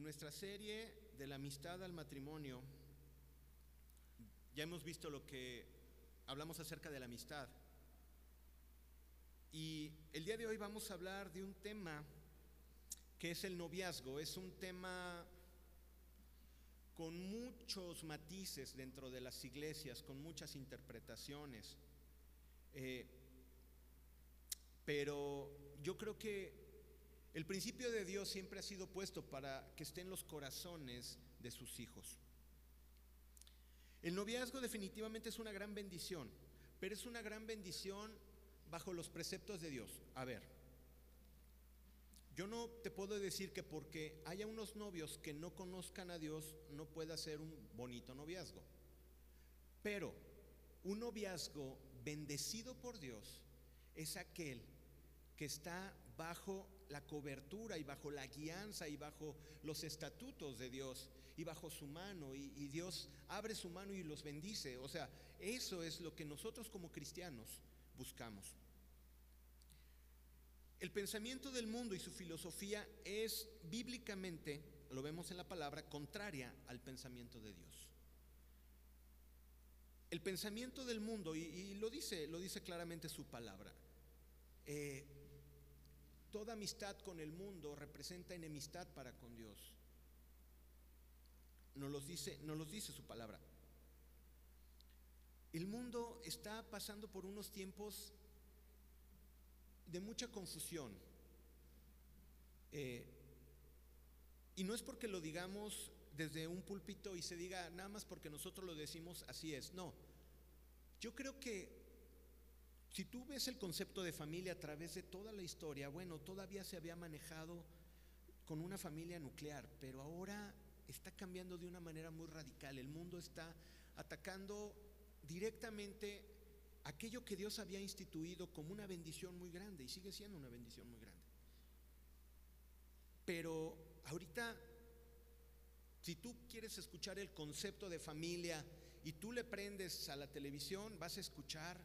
de nuestra serie de la amistad al matrimonio, ya hemos visto lo que hablamos acerca de la amistad. Y el día de hoy vamos a hablar de un tema que es el noviazgo. Es un tema con muchos matices dentro de las iglesias, con muchas interpretaciones. Eh, pero yo creo que el principio de Dios siempre ha sido puesto para que esté en los corazones de sus hijos. El noviazgo definitivamente es una gran bendición, pero es una gran bendición bajo los preceptos de Dios. A ver, yo no te puedo decir que porque haya unos novios que no conozcan a Dios no pueda ser un bonito noviazgo. Pero un noviazgo bendecido por Dios es aquel que está bajo la cobertura y bajo la guianza y bajo los estatutos de Dios y bajo su mano y, Dios abre su mano y los bendice. O sea, eso es lo que nosotros como cristianos buscamos. El pensamiento del mundo y su filosofía es bíblicamente, lo vemos en la palabra, contraria al pensamiento de Dios. El pensamiento del mundo, y, y lo dice, lo dice claramente su palabra, eh, Toda amistad con el mundo representa enemistad para con Dios. Nos los dice, nos los dice su palabra. El mundo está pasando por unos tiempos de mucha confusión. Eh, y no es porque lo digamos desde un púlpito y se diga nada más porque nosotros lo decimos así es. No. Yo creo que si tú ves el concepto de familia a través de toda la historia, bueno, todavía se había manejado con una familia nuclear, pero ahora está cambiando de una manera muy radical. El mundo está atacando directamente aquello que Dios había instituido como una bendición muy grande y sigue siendo una bendición muy grande. Pero ahorita, si tú quieres escuchar el concepto de familia y tú le prendes a la televisión, vas a escuchar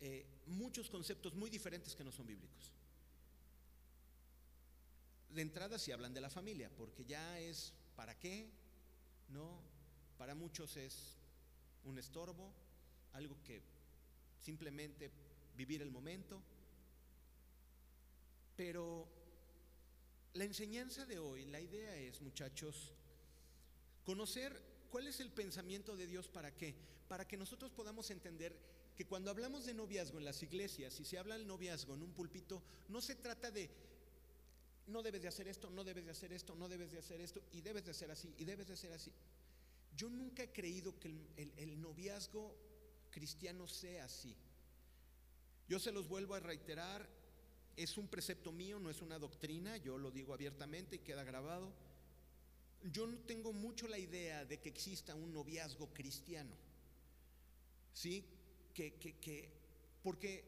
eh, muchos conceptos muy diferentes que no son bíblicos. De entrada si hablan de la familia, porque ya es ¿para qué? No, para muchos es un estorbo, algo que simplemente vivir el momento. Pero la enseñanza de hoy, la idea es, muchachos, conocer cuál es el pensamiento de Dios para qué, para que nosotros podamos entender que cuando hablamos de noviazgo en las iglesias y se habla del noviazgo en un pulpito, no se trata de no debes de hacer esto, no debes de hacer esto, no debes de hacer esto, y debes de hacer así, y debes de hacer así. Yo nunca he creído que el, el noviazgo cristiano sea así. Yo se los vuelvo a reiterar, es un precepto mío, no es una doctrina, yo lo digo abiertamente y queda grabado. Yo no tengo mucho la idea de que exista un noviazgo cristiano. ¿Sí? Que, porque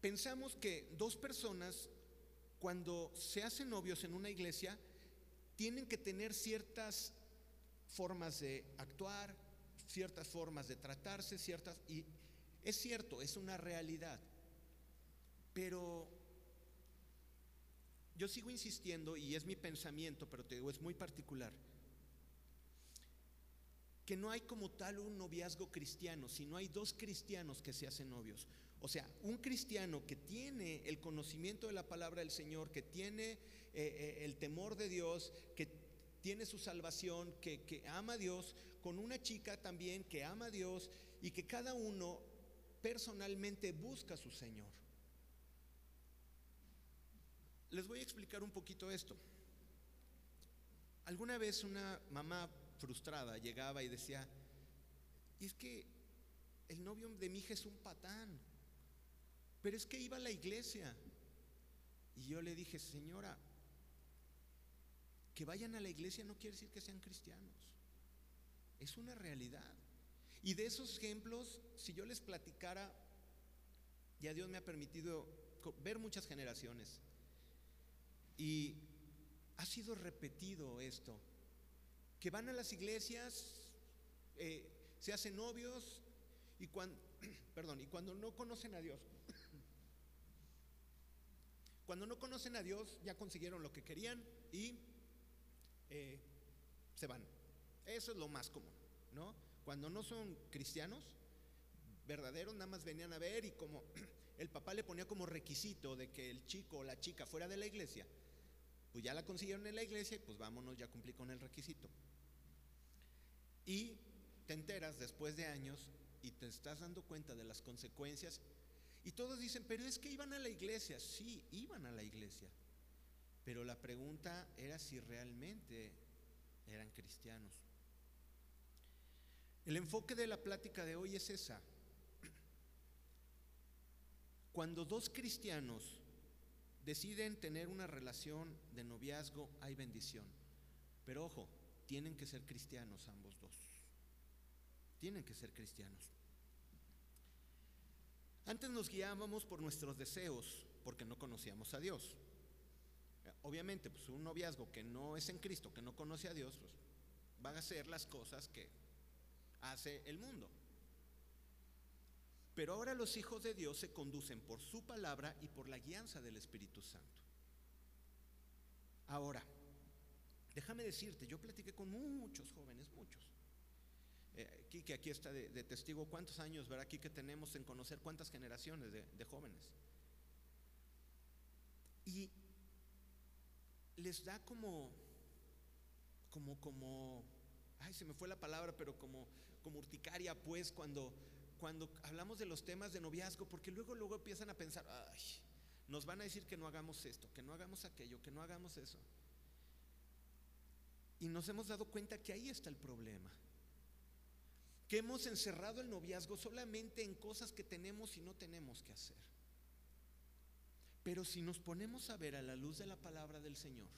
pensamos que dos personas, cuando se hacen novios en una iglesia, tienen que tener ciertas formas de actuar, ciertas formas de tratarse, ciertas... Y es cierto, es una realidad. Pero yo sigo insistiendo, y es mi pensamiento, pero te digo, es muy particular que no hay como tal un noviazgo cristiano, sino hay dos cristianos que se hacen novios. O sea, un cristiano que tiene el conocimiento de la palabra del Señor, que tiene eh, eh, el temor de Dios, que tiene su salvación, que, que ama a Dios, con una chica también que ama a Dios y que cada uno personalmente busca a su Señor. Les voy a explicar un poquito esto. Alguna vez una mamá frustrada llegaba y decía, y es que el novio de mi hija es un patán, pero es que iba a la iglesia. Y yo le dije, señora, que vayan a la iglesia no quiere decir que sean cristianos, es una realidad. Y de esos ejemplos, si yo les platicara, ya Dios me ha permitido ver muchas generaciones. Y ha sido repetido esto que van a las iglesias, eh, se hacen novios y cuando, perdón, y cuando no conocen a Dios, cuando no conocen a Dios ya consiguieron lo que querían y eh, se van. Eso es lo más común, ¿no? Cuando no son cristianos, verdaderos, nada más venían a ver y como el papá le ponía como requisito de que el chico o la chica fuera de la iglesia, pues ya la consiguieron en la iglesia y pues vámonos, ya cumplí con el requisito. Y te enteras después de años y te estás dando cuenta de las consecuencias y todos dicen, pero es que iban a la iglesia, sí, iban a la iglesia, pero la pregunta era si realmente eran cristianos. El enfoque de la plática de hoy es esa. Cuando dos cristianos deciden tener una relación de noviazgo, hay bendición. Pero ojo, tienen que ser cristianos ambos dos. Tienen que ser cristianos. Antes nos guiábamos por nuestros deseos, porque no conocíamos a Dios. Obviamente, pues un noviazgo que no es en Cristo, que no conoce a Dios, pues va a hacer las cosas que hace el mundo. Pero ahora los hijos de Dios se conducen por su palabra y por la guianza del Espíritu Santo. Ahora, déjame decirte, yo platiqué con muchos jóvenes, muchos. Eh, que aquí está de, testigo, ¿cuántos años, verá aquí que tenemos en conocer cuántas generaciones de, de jóvenes? Y les da como, como, como, ay, se me fue la palabra, pero como, como urticaria, pues, cuando, cuando hablamos de los temas de noviazgo, porque luego, luego empiezan a pensar, ay, nos van a decir que no hagamos esto, que no hagamos aquello, que no hagamos eso. Y nos hemos dado cuenta que ahí está el problema. Que hemos encerrado el noviazgo solamente en cosas que tenemos y no tenemos que hacer. Pero si nos ponemos a ver a la luz de la palabra del Señor,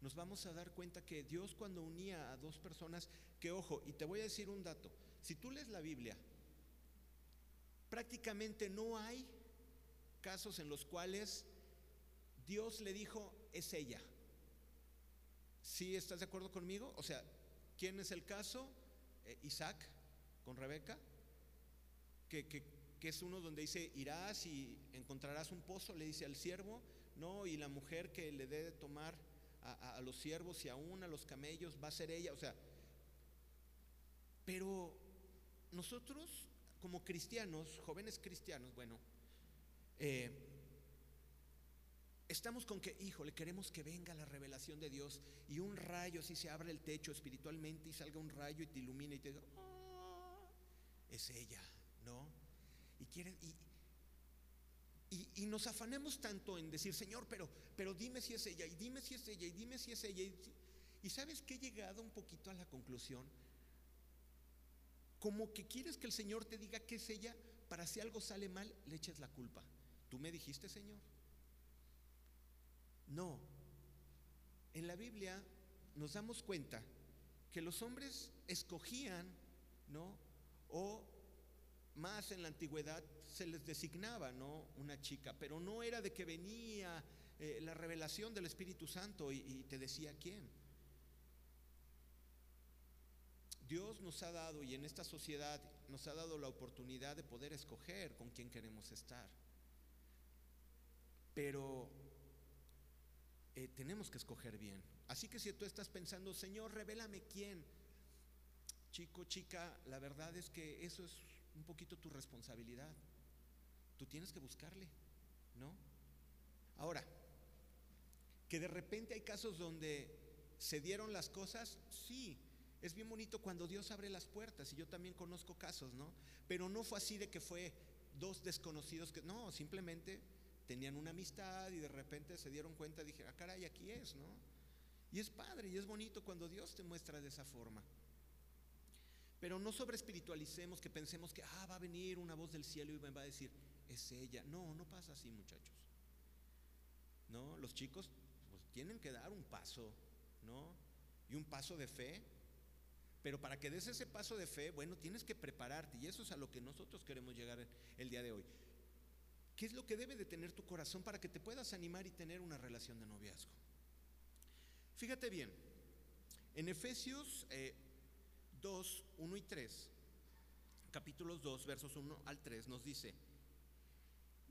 nos vamos a dar cuenta que Dios cuando unía a dos personas, que ojo, y te voy a decir un dato, si tú lees la Biblia, prácticamente no hay casos en los cuales Dios le dijo, es ella. ¿Sí estás de acuerdo conmigo? O sea, ¿quién es el caso? Eh, Isaac con Rebeca, que, que, que, es uno donde dice, irás y encontrarás un pozo, le dice al siervo, no, y la mujer que le dé de tomar a, a los siervos y aún a los camellos va a ser ella, o sea, pero nosotros como cristianos, jóvenes cristianos, bueno, eh, estamos con que, híjole, queremos que venga la revelación de Dios y un rayo así se abre el techo espiritualmente y salga un rayo y te ilumina y te diga, ah, es ella, ¿no? Y quiere, y, y, nos afanemos tanto en decir, Señor, pero, pero dime si es ella, y dime si es ella, y dime si es ella. Y, y sabes que he llegado un poquito a la conclusión como que quieres que el Señor te diga que es ella para si algo sale mal, le eches la culpa. ¿Tú me dijiste, Señor? No. En la Biblia nos damos cuenta que los hombres escogían, ¿no? O más en la antigüedad se les designaba, ¿no? Una chica, pero no era de que venía eh, la revelación del Espíritu Santo y, y te decía quién. Dios nos ha dado y en esta sociedad nos ha dado la oportunidad de poder escoger con quién queremos estar. Pero eh, tenemos que escoger bien. Así que si tú estás pensando, Señor, revélame quién, chico, chica, la verdad es que eso es un poquito tu responsabilidad. Tú tienes que buscarle, ¿no? Ahora, que de repente hay casos donde se dieron las cosas, sí, es bien bonito cuando Dios abre las puertas y yo también conozco casos, ¿no? Pero no fue así de que fue dos desconocidos que, no, simplemente tenían una amistad y de repente se dieron cuenta, dije, ah, caray, aquí es, ¿no? Y es padre y es bonito cuando Dios te muestra de esa forma. Pero no sobre espiritualicemos que pensemos que, ah, va a venir una voz del cielo y me va a decir, es ella. No, no pasa así, muchachos. No, los chicos pues, tienen que dar un paso, ¿no? Y un paso de fe pero para que des ese paso de fe, bueno, tienes que prepararte y eso es a lo que nosotros queremos llegar el día de hoy. ¿Qué es lo que debe de tener tu corazón para que te puedas animar y tener una relación de noviazgo? Fíjate bien, en Efesios 2, eh, 1 y 3, capítulos 2, versos 1 al 3, nos dice,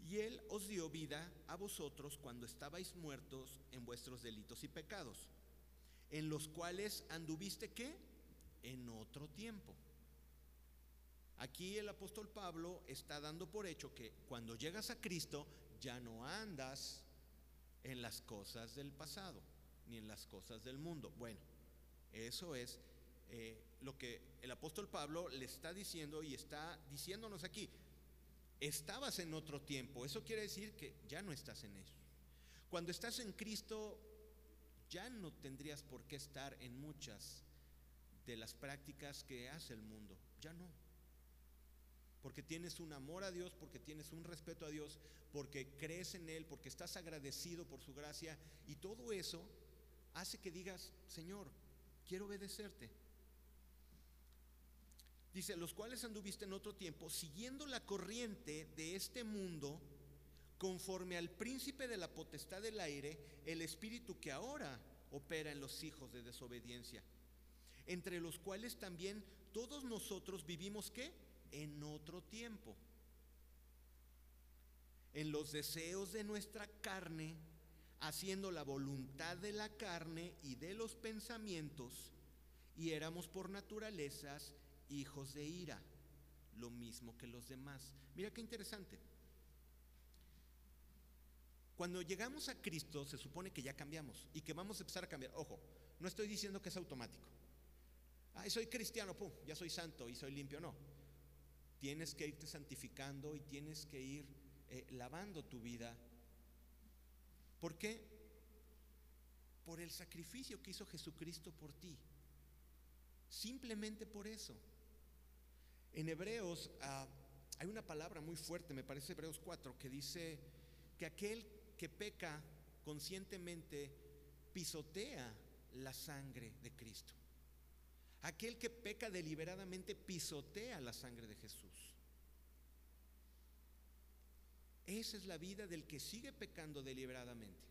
y Él os dio vida a vosotros cuando estabais muertos en vuestros delitos y pecados en los cuales anduviste qué? En otro tiempo. Aquí el apóstol Pablo está dando por hecho que cuando llegas a Cristo ya no andas en las cosas del pasado, ni en las cosas del mundo. Bueno, eso es eh, lo que el apóstol Pablo le está diciendo y está diciéndonos aquí. Estabas en otro tiempo, eso quiere decir que ya no estás en eso. Cuando estás en Cristo, ya no tendrías por qué estar en muchas de las prácticas que hace el mundo, ya no. Porque tienes un amor a Dios, porque tienes un respeto a Dios, porque crees en Él, porque estás agradecido por su gracia y todo eso hace que digas, Señor, quiero obedecerte. Dice, los cuales anduviste en otro tiempo, siguiendo la corriente de este mundo, conforme al príncipe de la potestad del aire, el espíritu que ahora opera en los hijos de desobediencia, entre los cuales también todos nosotros vivimos qué? En otro tiempo. En los deseos de nuestra carne, haciendo la voluntad de la carne y de los pensamientos, y éramos por naturalezas hijos de ira, lo mismo que los demás. Mira qué interesante. Cuando llegamos a Cristo se supone que ya cambiamos y que vamos a empezar a cambiar. Ojo, no estoy diciendo que es automático. Ay, soy cristiano, pum, ya soy santo y soy limpio. No. Tienes que irte santificando y tienes que ir eh, lavando tu vida. ¿Por qué? Por el sacrificio que hizo Jesucristo por ti. Simplemente por eso. En Hebreos ah, hay una palabra muy fuerte, me parece Hebreos 4, que dice que aquel que peca conscientemente pisotea la sangre de Cristo. Aquel que peca deliberadamente pisotea la sangre de Jesús. Esa es la vida del que sigue pecando deliberadamente.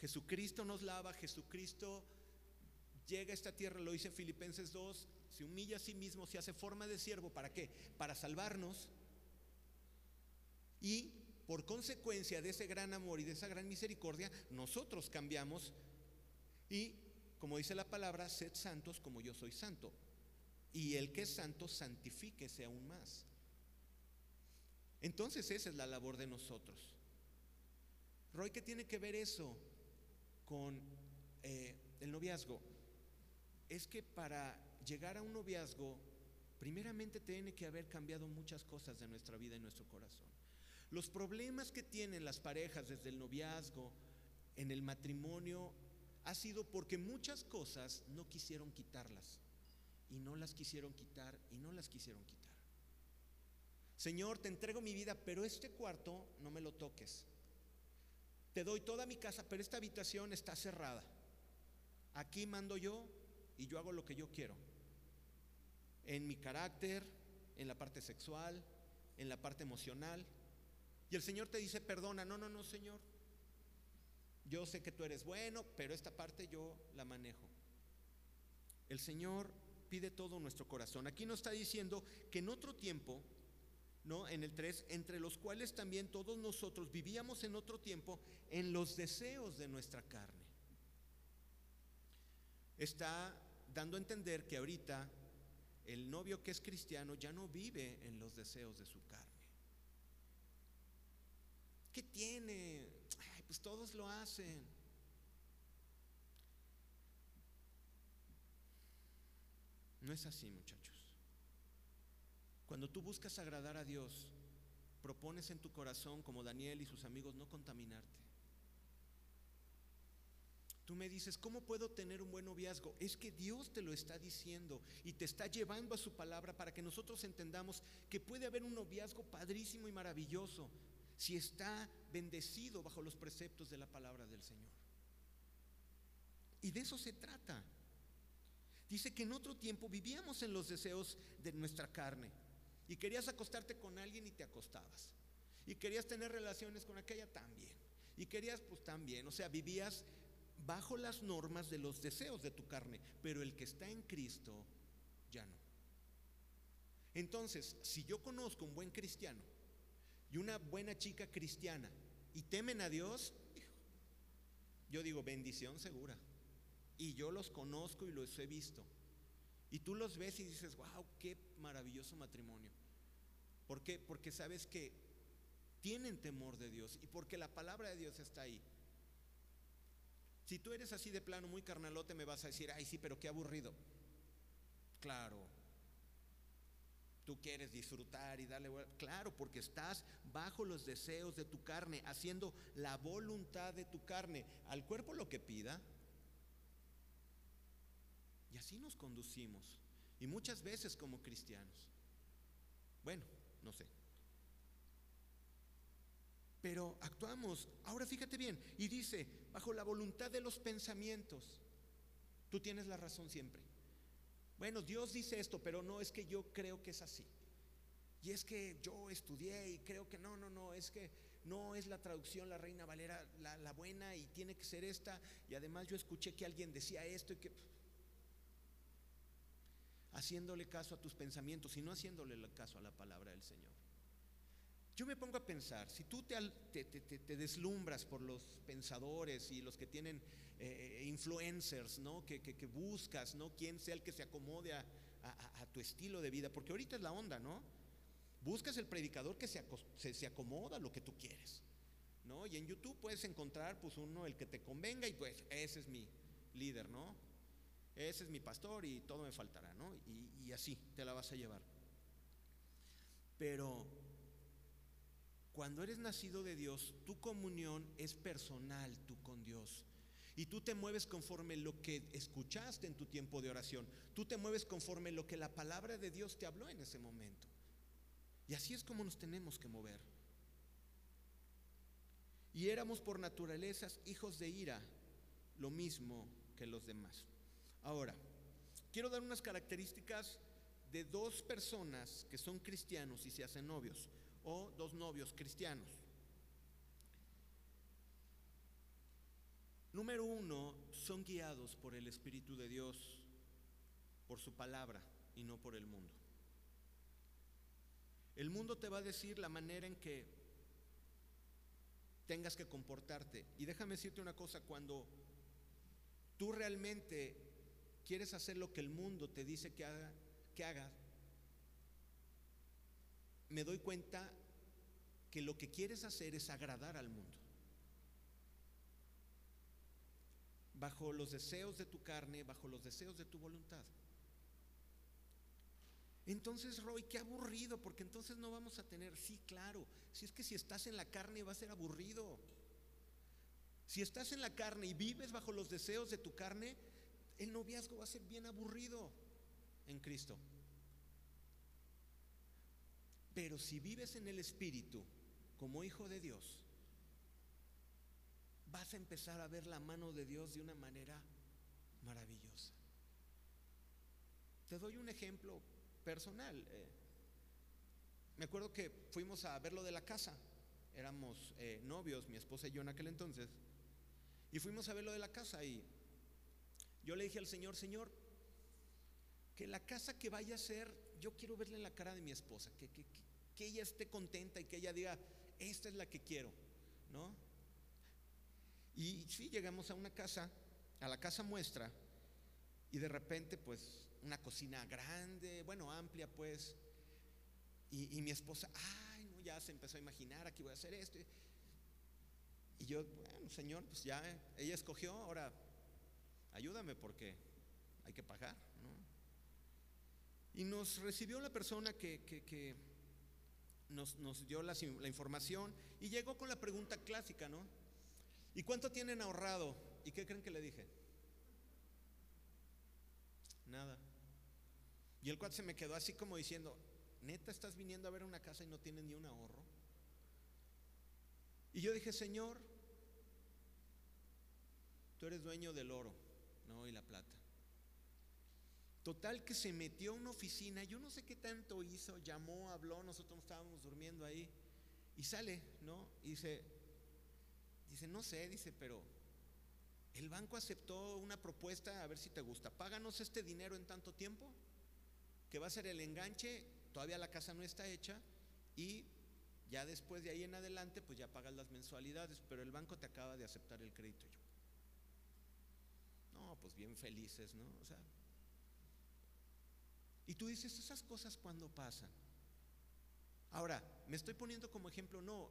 Jesucristo nos lava, Jesucristo llega a esta tierra, lo dice Filipenses 2, se humilla a sí mismo, se hace forma de siervo, ¿para qué? Para salvarnos. Y por consecuencia de ese gran amor y de esa gran misericordia, nosotros cambiamos y, como dice la palabra, sed santos como yo soy santo. Y el que es santo, santifíquese aún más. Entonces esa es la labor de nosotros. Roy, ¿qué tiene que ver eso con eh, el noviazgo? es que para llegar a un noviazgo, primeramente tiene que haber cambiado muchas cosas de nuestra vida y nuestro corazón. Los problemas que tienen las parejas desde el noviazgo, en el matrimonio, ha sido porque muchas cosas no quisieron quitarlas. Y no las quisieron quitar y no las quisieron quitar. Señor, te entrego mi vida, pero este cuarto no me lo toques. Te doy toda mi casa, pero esta habitación está cerrada. Aquí mando yo, y yo hago lo que yo quiero. En mi carácter, en la parte sexual, en la parte emocional. Y el Señor te dice, perdona, no, no, no, Señor. Yo sé que tú eres bueno, pero esta parte yo la manejo. El Señor pide todo nuestro corazón. Aquí nos está diciendo que en otro tiempo, ¿no? En el 3, entre los cuales también todos nosotros vivíamos en otro tiempo en los deseos de nuestra carne. Está dando a entender que ahorita el novio que es cristiano ya no vive en los deseos de su carne. ¿Qué tiene? Pues todos lo hacen. No es así, muchachos. Cuando tú buscas agradar a Dios, propones en tu corazón, como Daniel y sus amigos, no contaminarte. Tú me dices, ¿cómo puedo tener un buen noviazgo? Es que Dios te lo está diciendo y te está llevando a su palabra para que nosotros entendamos que puede haber un noviazgo padrísimo y maravilloso si está bendecido bajo los preceptos de la palabra del Señor. Y de eso se trata. Dice que en otro tiempo vivíamos en los deseos de nuestra carne y querías acostarte con alguien y te acostabas. Y querías tener relaciones con aquella también. Y querías pues también, o sea, vivías bajo las normas de los deseos de tu carne, pero el que está en Cristo ya no. Entonces, si yo conozco un buen cristiano y una buena chica cristiana y temen a Dios, yo digo bendición segura. Y yo los conozco y los he visto. Y tú los ves y dices, wow, qué maravilloso matrimonio. ¿Por qué? Porque sabes que tienen temor de Dios y porque la palabra de Dios está ahí. Si tú eres así de plano, muy carnalote, me vas a decir, ay, sí, pero qué aburrido. Claro, tú quieres disfrutar y darle Claro, porque estás bajo los deseos de tu carne, haciendo la voluntad de tu carne, al cuerpo lo que pida. Y así nos conducimos. Y muchas veces como cristianos. Bueno, no sé. Pero actuamos. Ahora fíjate bien. Y dice, bajo la voluntad de los pensamientos. Tú tienes la razón siempre. Bueno, Dios dice esto, pero no es que yo creo que es así. Y es que yo estudié y creo que no, no, no, es que no es la traducción la Reina Valera la, buena y tiene que ser esta. Y además yo escuché que alguien decía esto y que... Haciéndole caso a tus pensamientos y no haciéndole caso a la palabra del Señor. Yo me pongo a pensar, si tú te, te, deslumbras por los pensadores y los que tienen eh, influencers, ¿no? Que, buscas, ¿no? Quién sea el que se acomode a, tu estilo de vida, porque ahorita es la onda, ¿no? Buscas el predicador que se, se, acomoda a lo que tú quieres, ¿no? Y en YouTube puedes encontrar, pues, uno el que te convenga y pues ese es mi líder, ¿no? Ese es mi pastor y todo me faltará, ¿no? y así te la vas a llevar. Pero cuando eres nacido de Dios, tu comunión es personal, tú con Dios. Y tú te mueves conforme lo que escuchaste en tu tiempo de oración. Tú te mueves conforme lo que la palabra de Dios te habló en ese momento. Y así es como nos tenemos que mover. Y éramos por naturalezas hijos de ira, lo mismo que los demás. Ahora, quiero dar unas características de dos personas que son cristianos y se hacen novios o dos novios cristianos. Número uno, son guiados por el Espíritu de Dios, por su palabra y no por el mundo. El mundo te va a decir la manera en que tengas que comportarte. Y déjame decirte una cosa, cuando tú realmente quieres hacer lo que el mundo te dice que, haga, que hagas, me doy cuenta que lo que quieres hacer es agradar al mundo. Bajo los deseos de tu carne, bajo los deseos de tu voluntad. Entonces, Roy, qué aburrido, porque entonces no vamos a tener, sí, claro, si es que si estás en la carne va a ser aburrido. Si estás en la carne y vives bajo los deseos de tu carne, el noviazgo va a ser bien aburrido en Cristo. Pero si vives en el Espíritu como hijo de Dios, vas a empezar a ver la mano de Dios de una manera maravillosa. Te doy un ejemplo personal. Eh, me acuerdo que fuimos a ver lo de la casa. Éramos eh, novios, mi esposa y yo en aquel entonces. Y fuimos a ver lo de la casa y yo le dije al Señor, Señor, que la casa que vaya a ser, yo quiero verle la cara de mi esposa, que, que, que ella esté contenta y que ella diga, esta es la que quiero, ¿no? Y sí, llegamos a una casa, a la casa muestra, y de repente, pues, una cocina grande, bueno, amplia, pues, y, mi esposa, ay, no, ya se empezó a imaginar, aquí voy a hacer esto. Y yo, bueno, señor, pues ya, ella escogió, ahora ayúdame porque hay que pagar. Y nos recibió la persona que, nos, dio la, la, información y llegó con la pregunta clásica, ¿no? ¿Y cuánto tienen ahorrado? ¿Y qué creen que le dije? Nada. Y el cual se me quedó así como diciendo, neta, estás viniendo a ver una casa y no tienes ni un ahorro. Y yo dije, Señor, tú eres dueño del oro, ¿no? Y la plata. Total que se metió a una oficina, yo no sé qué tanto hizo, llamó, habló, nosotros estábamos durmiendo ahí y sale, ¿no? Y dice, dice, no sé, dice, pero el banco aceptó una propuesta, a ver si te gusta, páganos este dinero en tanto tiempo, que va a ser el enganche, todavía la casa no está hecha y ya después de ahí en adelante, pues ya pagas las mensualidades, pero el banco te acaba de aceptar el crédito. Yo, no, pues bien felices, ¿no? O sea, y tú dices, esas cosas cuando pasan. Ahora, me estoy poniendo como ejemplo, no,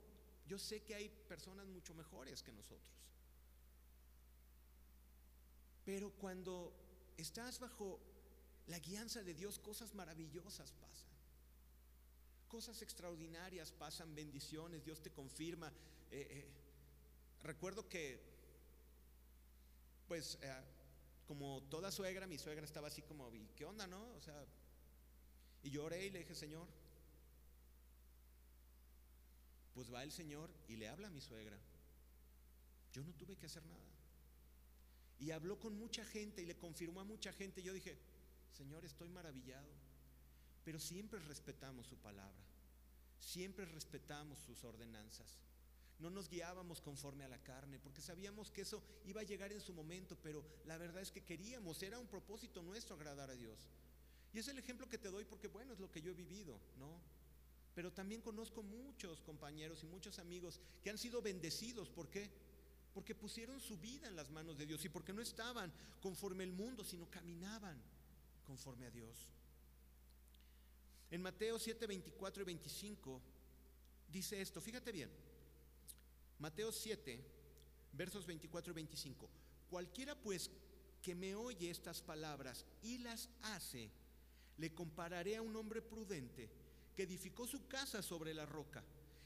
yo sé que hay personas mucho mejores que nosotros. Pero cuando estás bajo la guianza de Dios, cosas maravillosas pasan. Cosas extraordinarias pasan, bendiciones, Dios te confirma. Eh, eh, recuerdo que, pues, eh, como toda suegra, mi suegra estaba así como, ¿y qué onda, no? O sea, y yo oré y le dije, Señor, pues va el Señor y le habla a mi suegra. Yo no tuve que hacer nada. Y habló con mucha gente y le confirmó a mucha gente. Yo dije, Señor, estoy maravillado. Pero siempre respetamos su palabra. Siempre respetamos sus ordenanzas. No nos guiábamos conforme a la carne, porque sabíamos que eso iba a llegar en su momento, pero la verdad es que queríamos, era un propósito nuestro agradar a Dios. Y es el ejemplo que te doy porque, bueno, es lo que yo he vivido, ¿no? Pero también conozco muchos compañeros y muchos amigos que han sido bendecidos. ¿Por qué? Porque pusieron su vida en las manos de Dios y porque no estaban conforme el mundo, sino caminaban conforme a Dios. En Mateo 7, 24 y 25 dice esto, fíjate bien, Mateo 7, versos 24 y 25, cualquiera pues que me oye estas palabras y las hace, le compararé a un hombre prudente que edificó su casa sobre la roca.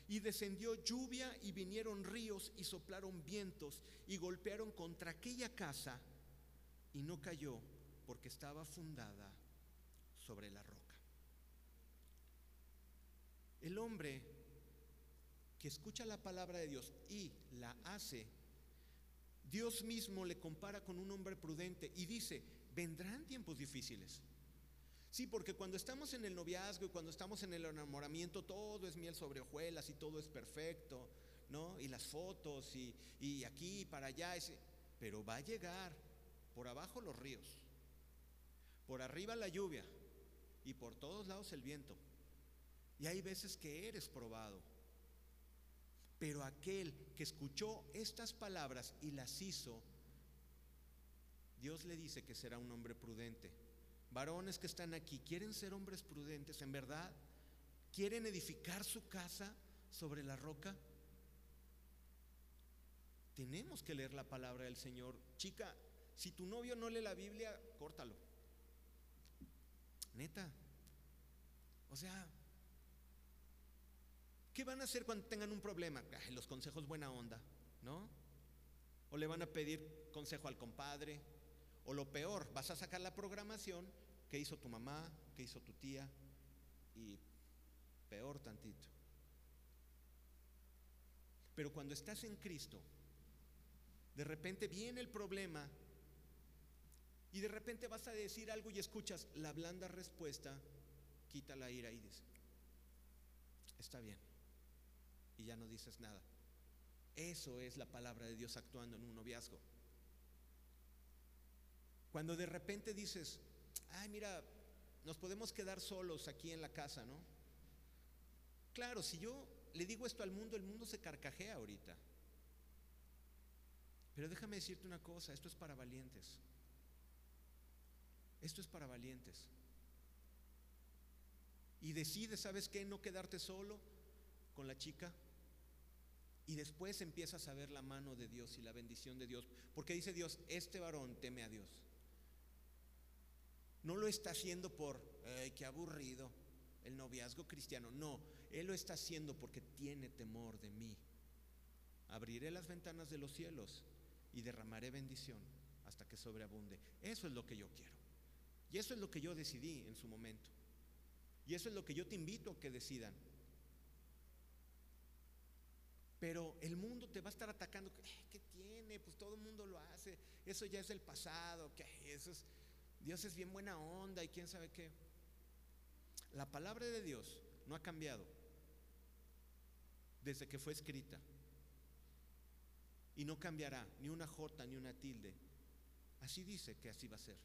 Y descendió lluvia y vinieron ríos y soplaron vientos y golpearon contra aquella casa y no cayó porque estaba fundada sobre la roca. El hombre que escucha la palabra de Dios y la hace, Dios mismo le compara con un hombre prudente y dice, vendrán tiempos difíciles. Sí, porque cuando estamos en el noviazgo y cuando estamos en el enamoramiento, todo es miel sobre hojuelas y todo es perfecto, ¿no? Y las fotos y, y aquí y para allá. pero va a llegar por abajo los ríos, por arriba la lluvia y por todos lados el viento. Y hay veces que eres probado. Pero aquel que escuchó estas palabras y las hizo, Dios le dice que será un hombre prudente varones que están aquí, ¿quieren ser hombres prudentes en verdad? ¿Quieren edificar su casa sobre la roca? Tenemos que leer la palabra del Señor. Chica, si tu novio no lee la Biblia, córtalo. Neta. O sea, ¿qué van a hacer cuando tengan un problema? los consejos buena onda, ¿no? O le van a pedir consejo al compadre, o lo peor, vas a sacar la programación, ¿qué hizo tu mamá? ¿Qué hizo tu tía? Y peor tantito. Pero cuando estás en Cristo, de repente viene el problema y de repente vas a decir algo y escuchas la blanda respuesta, quita la ira y dices, está bien. Y ya no dices nada. Eso es la palabra de Dios actuando en un noviazgo. Cuando de repente dices, ay, mira, nos podemos quedar solos aquí en la casa, ¿no? Claro, si yo le digo esto al mundo, el mundo se carcajea ahorita. Pero déjame decirte una cosa, esto es para valientes. Esto es para valientes. Y decides, ¿sabes qué? No quedarte solo con la chica. Y después empiezas a ver la mano de Dios y la bendición de Dios. Porque dice Dios, este varón teme a Dios. No lo está haciendo por, ay, qué aburrido, el noviazgo cristiano. No, Él lo está haciendo porque tiene temor de mí. Abriré las ventanas de los cielos y derramaré bendición hasta que sobreabunde. Eso es lo que yo quiero. Y eso es lo que yo decidí en su momento. Y eso es lo que yo te invito a que decidan. Pero el mundo te va a estar atacando. ¿Qué tiene? Pues todo el mundo lo hace. Eso ya es el pasado. ¿Qué? Eso es Dios es bien buena onda y quién sabe qué. La palabra de Dios no ha cambiado desde que fue escrita. Y no cambiará ni una jota ni una tilde. Así dice que así va a ser.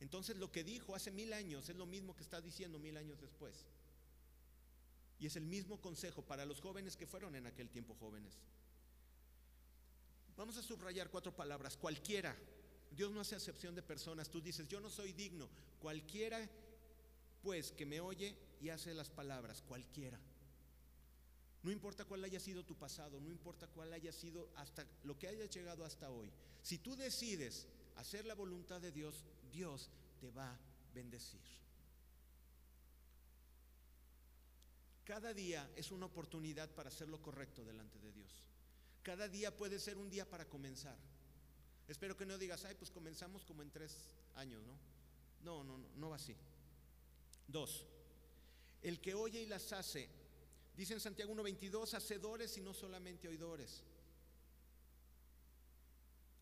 Entonces lo que dijo hace mil años es lo mismo que está diciendo mil años después. Y es el mismo consejo para los jóvenes que fueron en aquel tiempo jóvenes. Vamos a subrayar cuatro palabras. Cualquiera Dios no hace acepción de personas. Tú dices, yo no soy digno. Cualquiera, pues, que me oye y hace las palabras, cualquiera. No importa cuál haya sido tu pasado, no importa cuál haya sido hasta lo que hayas llegado hasta hoy. Si tú decides hacer la voluntad de Dios, Dios te va a bendecir. Cada día es una oportunidad para hacer lo correcto delante de Dios. Cada día puede ser un día para comenzar. Espero que no digas, ay, pues comenzamos como en tres años, ¿no? No, no, no, no va así. Dos, el que oye y las hace, dice en Santiago 1.22, hacedores y no solamente oidores.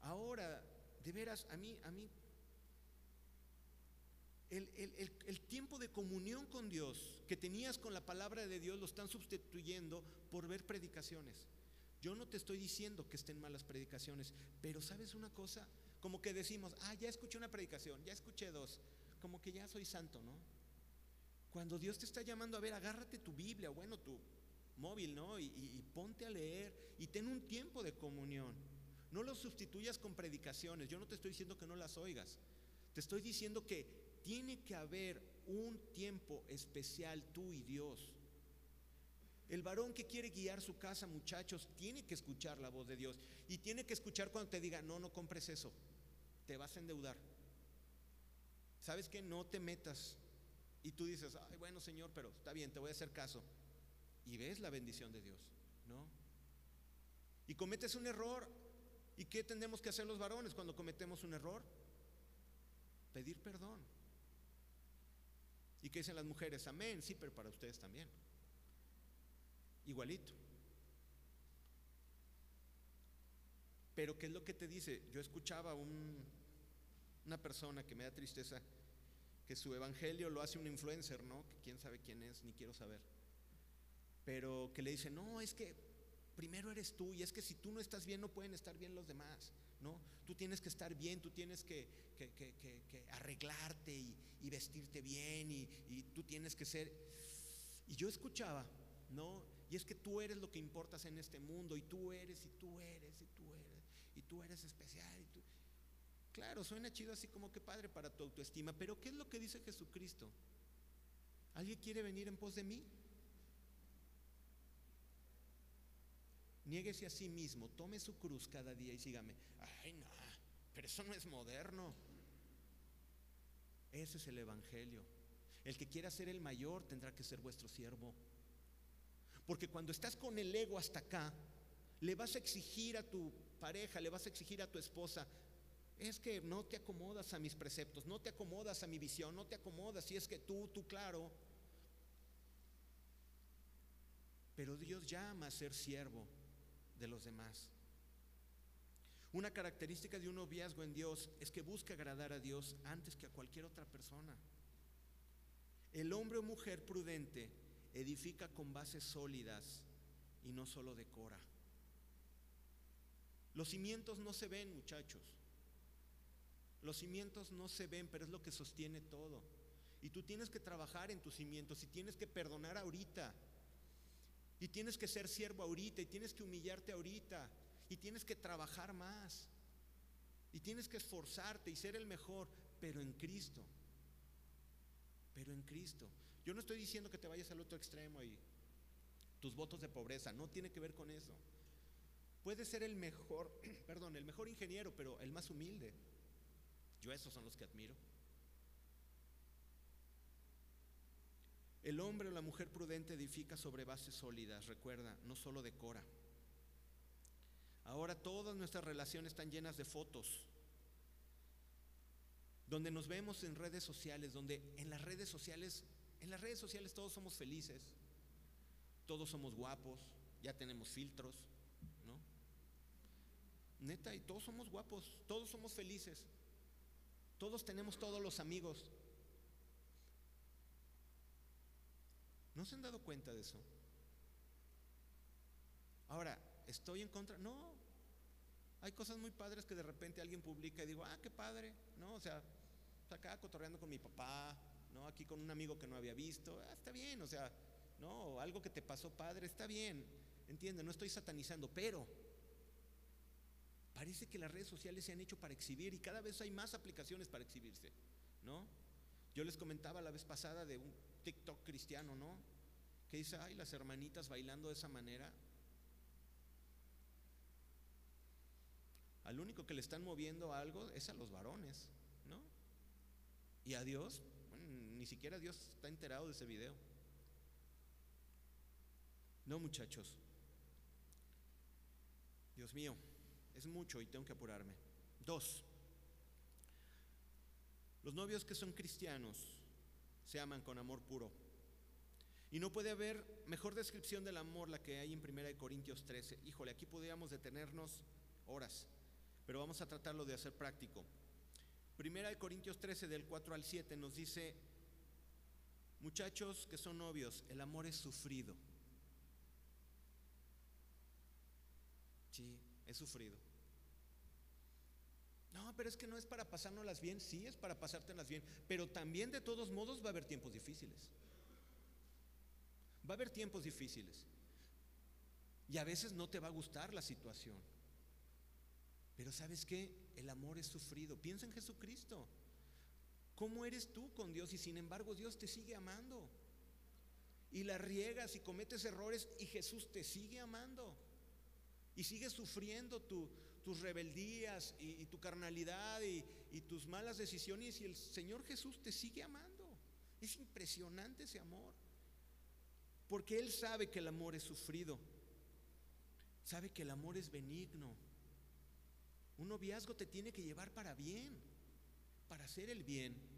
Ahora, de veras, a mí, a mí, el, el, el, tiempo de comunión con Dios que tenías con la palabra de Dios lo están sustituyendo por ver predicaciones. Yo no te estoy diciendo que estén malas predicaciones, pero sabes una cosa, como que decimos, ah, ya escuché una predicación, ya escuché dos, como que ya soy santo, ¿no? Cuando Dios te está llamando a ver, agárrate tu Biblia, bueno, tu móvil, ¿no? Y, ponte a leer y ten un tiempo de comunión. No lo sustituyas con predicaciones. Yo no te estoy diciendo que no las oigas. Te estoy diciendo que tiene que haber un tiempo especial tú y Dios. El varón que quiere guiar su casa, muchachos, tiene que escuchar la voz de Dios. Y tiene que escuchar cuando te diga, no, no compres eso. Te vas a endeudar. ¿Sabes qué? No te metas. Y tú dices, ay, bueno, Señor, pero está bien, te voy a hacer caso. Y ves la bendición de Dios, ¿no? Y cometes un error. ¿Y qué tenemos que hacer los varones cuando cometemos un error? Pedir perdón. ¿Y qué dicen las mujeres? Amén, sí, pero para ustedes también. Igualito. Pero ¿qué es lo que te dice? Yo escuchaba un, una persona que me da tristeza, que su evangelio lo hace un influencer, ¿no? Que quién sabe quién es, ni quiero saber. Pero que le dice, no, es que primero eres tú y es que si tú no estás bien no pueden estar bien los demás, ¿no? Tú tienes que estar bien, tú tienes que, arreglarte y, vestirte bien y tú tienes que ser... Y yo escuchaba, ¿no? Y es que tú eres lo que importas en este mundo y tú eres y tú eres y tú eres y tú eres especial y tú... Claro, suena chido así como que padre para tu autoestima, pero ¿qué es lo que dice Jesucristo? ¿Alguien quiere venir en pos de mí? Niéguese a sí mismo, tome su cruz cada día y sígame. Ay, no, pero eso no es moderno. Ese es el Evangelio. El que quiera ser el mayor tendrá que ser vuestro siervo. Porque cuando estás con el ego hasta acá, le vas a exigir a tu pareja, le vas a exigir a tu esposa, es que no te acomodas a mis preceptos, no te acomodas a mi visión, no te acomodas, y es que tú, tú claro. Pero Dios llama a ser siervo de los demás. Una característica de un noviazgo en Dios es que busca agradar a Dios antes que a cualquier otra persona. El hombre o mujer prudente edifica con bases sólidas y no solo decora. Los cimientos no se ven, muchachos. Los cimientos no se ven, pero es lo que sostiene todo. Y tú tienes que trabajar en tus cimientos y tienes que perdonar ahorita. Y tienes que ser siervo ahorita y tienes que humillarte ahorita y tienes que trabajar más. Y tienes que esforzarte y ser el mejor, pero en Cristo. Pero en Cristo. Yo no estoy diciendo que te vayas al otro extremo y tus votos de pobreza, no tiene que ver con eso. Puedes ser el mejor, perdón, el mejor ingeniero, pero el más humilde. Yo esos son los que admiro. El hombre o la mujer prudente edifica sobre bases sólidas, recuerda, no solo decora. Ahora todas nuestras relaciones están llenas de fotos, donde nos vemos en redes sociales, donde en las redes sociales, en las redes sociales todos somos felices, todos somos guapos, ya tenemos filtros, ¿no? Neta, y todos somos guapos, todos somos felices, todos tenemos todos los amigos. ¿No se han dado cuenta de eso? Ahora, ¿estoy en contra? No. Hay cosas muy padres que de repente alguien publica y digo, ah, qué padre, ¿no? O sea, acá cotorreando con mi papá, ¿no? Aquí con un amigo que no había visto, ah, está bien, o sea, ¿no? Algo que te pasó padre, está bien, entiende, no estoy satanizando, pero parece que las redes sociales se han hecho para exhibir y cada vez hay más aplicaciones para exhibirse, ¿no? Yo les comentaba la vez pasada de un TikTok cristiano, ¿no? Que dice, ay, las hermanitas bailando de esa manera. Al único que le están moviendo algo es a los varones, ¿no? Y a Dios, ni siquiera Dios está enterado de ese video. No, muchachos. Dios mío, es mucho y tengo que apurarme. Dos, los novios que son cristianos se aman con amor puro. Y no puede haber mejor descripción del amor la que hay en 1 Corintios 13. Híjole, aquí podríamos detenernos horas, pero vamos a tratarlo de hacer práctico. 1 Corintios 13 del 4 al 7 nos dice, muchachos que son novios, el amor es sufrido. Sí, es sufrido. No, pero es que no es para pasárnoslas bien, sí es para pasártelas bien, pero también de todos modos va a haber tiempos difíciles. Va a haber tiempos difíciles. Y a veces no te va a gustar la situación. Pero sabes qué? El amor es sufrido. Piensa en Jesucristo. ¿Cómo eres tú con Dios? Y sin embargo Dios te sigue amando. Y la riegas y cometes errores y Jesús te sigue amando. Y sigue sufriendo tu, tus rebeldías y, tu carnalidad y, y tus malas decisiones y el Señor Jesús te sigue amando. Es impresionante ese amor. Porque Él sabe que el amor es sufrido. Sabe que el amor es benigno. Un noviazgo te tiene que llevar para bien, para hacer el bien,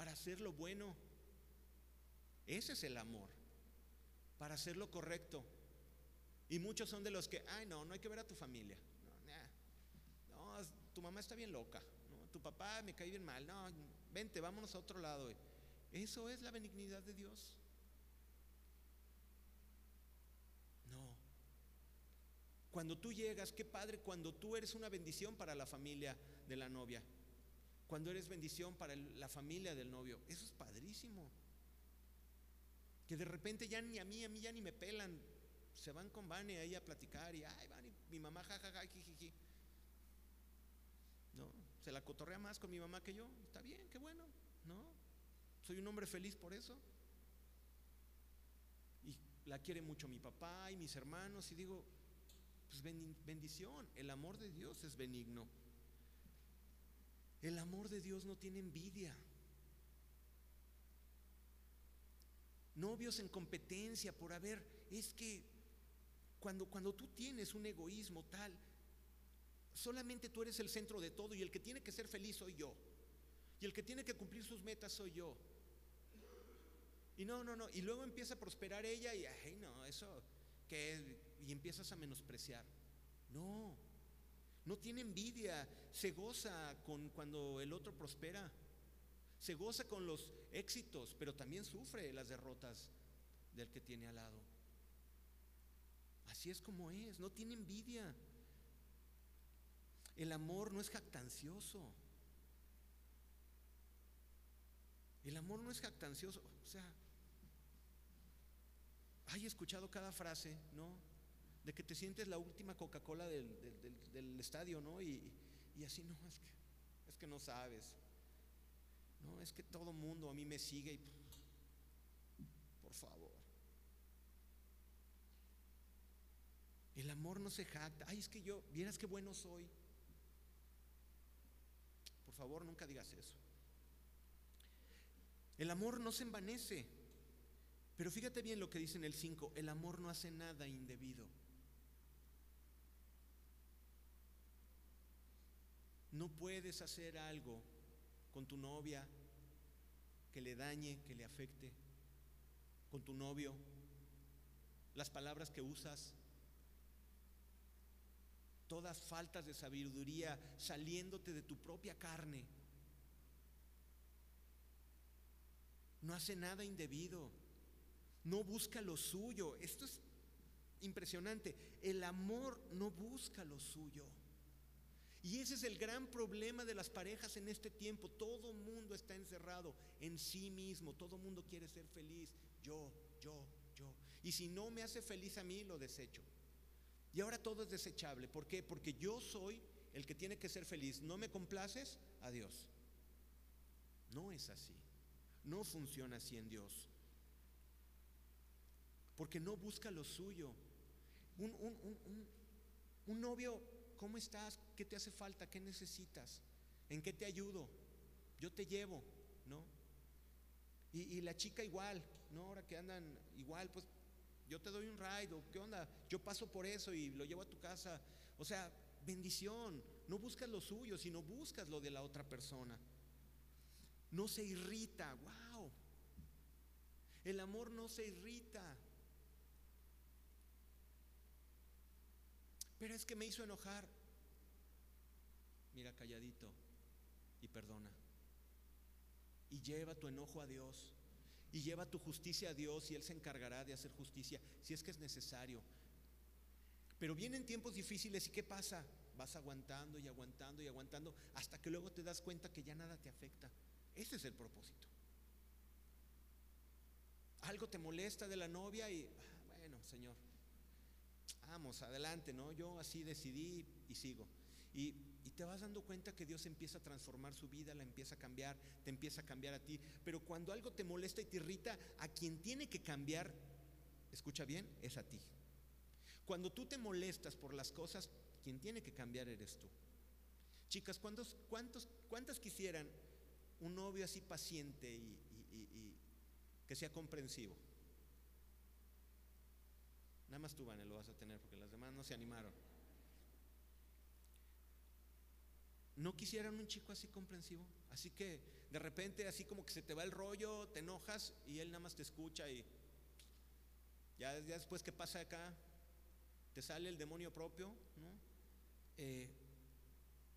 para hacer lo bueno. Ese es el amor, para hacer lo correcto. Y muchos son de los que, ay, no, no hay que ver a tu familia tu mamá está bien loca, tu papá me cae bien mal, no, vente, vámonos a otro lado. ¿Eso es la benignidad de Dios? No. Cuando tú llegas, qué padre, cuando tú eres una bendición para la familia de la novia, cuando eres bendición para la familia del novio, eso es padrísimo. Que de repente ya ni a mí, a mí ya ni me pelan, se van con Vane ahí a platicar y, ay, Vane, mi mamá, jajaja, jiji. ¿no? Se la cotorrea más con mi mamá que yo, está bien, qué bueno, ¿no? Soy un hombre feliz por eso. Y la quiere mucho mi papá y mis hermanos y digo, pues bendición, el amor de Dios es benigno. El amor de Dios no tiene envidia. Novios en competencia por haber, es que cuando, cuando tú tienes un egoísmo tal, Solamente tú eres el centro de todo y el que tiene que ser feliz soy yo. Y el que tiene que cumplir sus metas soy yo. Y no, no, no. Y luego empieza a prosperar ella y, ay, no, eso, que y empiezas a menospreciar. No, no tiene envidia, se goza con cuando el otro prospera. Se goza con los éxitos, pero también sufre las derrotas del que tiene al lado. Así es como es, no tiene envidia. El amor no es jactancioso. El amor no es jactancioso. O sea, hay escuchado cada frase, ¿no? De que te sientes la última Coca-Cola del, estadio, ¿no? Y, y, así, no, es que, es que no sabes. No, es que todo mundo a mí me sigue y, por favor. El amor no se jacta. Ay, es que yo, vieras qué bueno soy favor, nunca digas eso. El amor no se envanece. Pero fíjate bien lo que dice en el 5, el amor no hace nada indebido. No puedes hacer algo con tu novia que le dañe, que le afecte, con tu novio, las palabras que usas, todas faltas de sabiduría saliéndote de tu propia carne. No hace nada indebido. No busca lo suyo. Esto es impresionante. El amor no busca lo suyo. Y ese es el gran problema de las parejas en este tiempo. Todo mundo está encerrado en sí mismo. Todo mundo quiere ser feliz. Yo, yo, yo. Y si no me hace feliz a mí, lo desecho. Y ahora todo es desechable. ¿Por qué? Porque yo soy el que tiene que ser feliz, no me complaces, adiós. No es así. No funciona así en Dios. Porque no busca lo suyo. Un, un novio, ¿cómo estás? ¿Qué te hace falta? ¿Qué necesitas? ¿En qué te ayudo? Yo te llevo, ¿no? Y, la chica igual, ¿no? Ahora que andan igual, pues yo te doy un ride, o qué onda, yo paso por eso y lo llevo a tu casa. O sea, bendición, no buscas lo suyo, sino buscas lo de la otra persona. No se irrita, wow. El amor no se irrita. Pero es que me hizo enojar. Mira, calladito y perdona. Y lleva tu enojo a Dios. Y lleva tu justicia a Dios y Él se encargará de hacer justicia si es que es necesario. Pero vienen tiempos difíciles y ¿qué pasa? Vas aguantando y aguantando y aguantando hasta que luego te das cuenta que ya nada te afecta. Ese es el propósito. Algo te molesta de la novia y, ah, bueno, Señor, vamos, adelante, ¿no? Yo así decidí y sigo. Y, te vas dando cuenta que Dios empieza a transformar su vida, la empieza a cambiar, te empieza a cambiar a ti. Pero cuando algo te molesta y te irrita, a quien tiene que cambiar, escucha bien, es a ti. Cuando tú te molestas por las cosas, quien tiene que cambiar eres tú. Chicas, ¿cuántos, cuántos, ¿cuántas quisieran un novio así paciente y, y que sea comprensivo? Nada más tú, Vane, lo vas a tener porque las demás no se animaron. ¿No quisieran un chico así comprensivo? Así que de repente así como que se te va el rollo, te enojas y él nada más te escucha y ya, después que pasa acá, te sale el demonio propio, ¿no? Eh,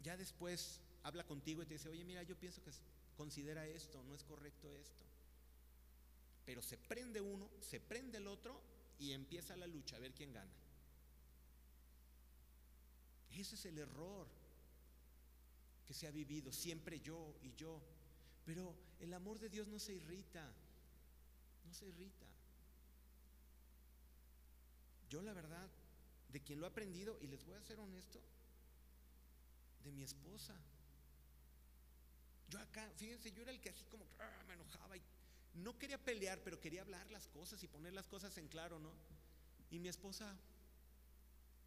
ya después habla contigo y te dice, oye, mira, yo pienso que considera esto, no es correcto esto. Pero se prende uno, se prende el otro y empieza la lucha a ver quién gana. Ese es el error que se ha vivido, siempre yo y yo. Pero el amor de Dios no se irrita, no se irrita. Yo la verdad, de quien lo he aprendido, y les voy a ser honesto, de mi esposa. Yo acá, fíjense, yo era el que así como ah, me enojaba y no quería pelear, pero quería hablar las cosas y poner las cosas en claro, ¿no? Y mi esposa,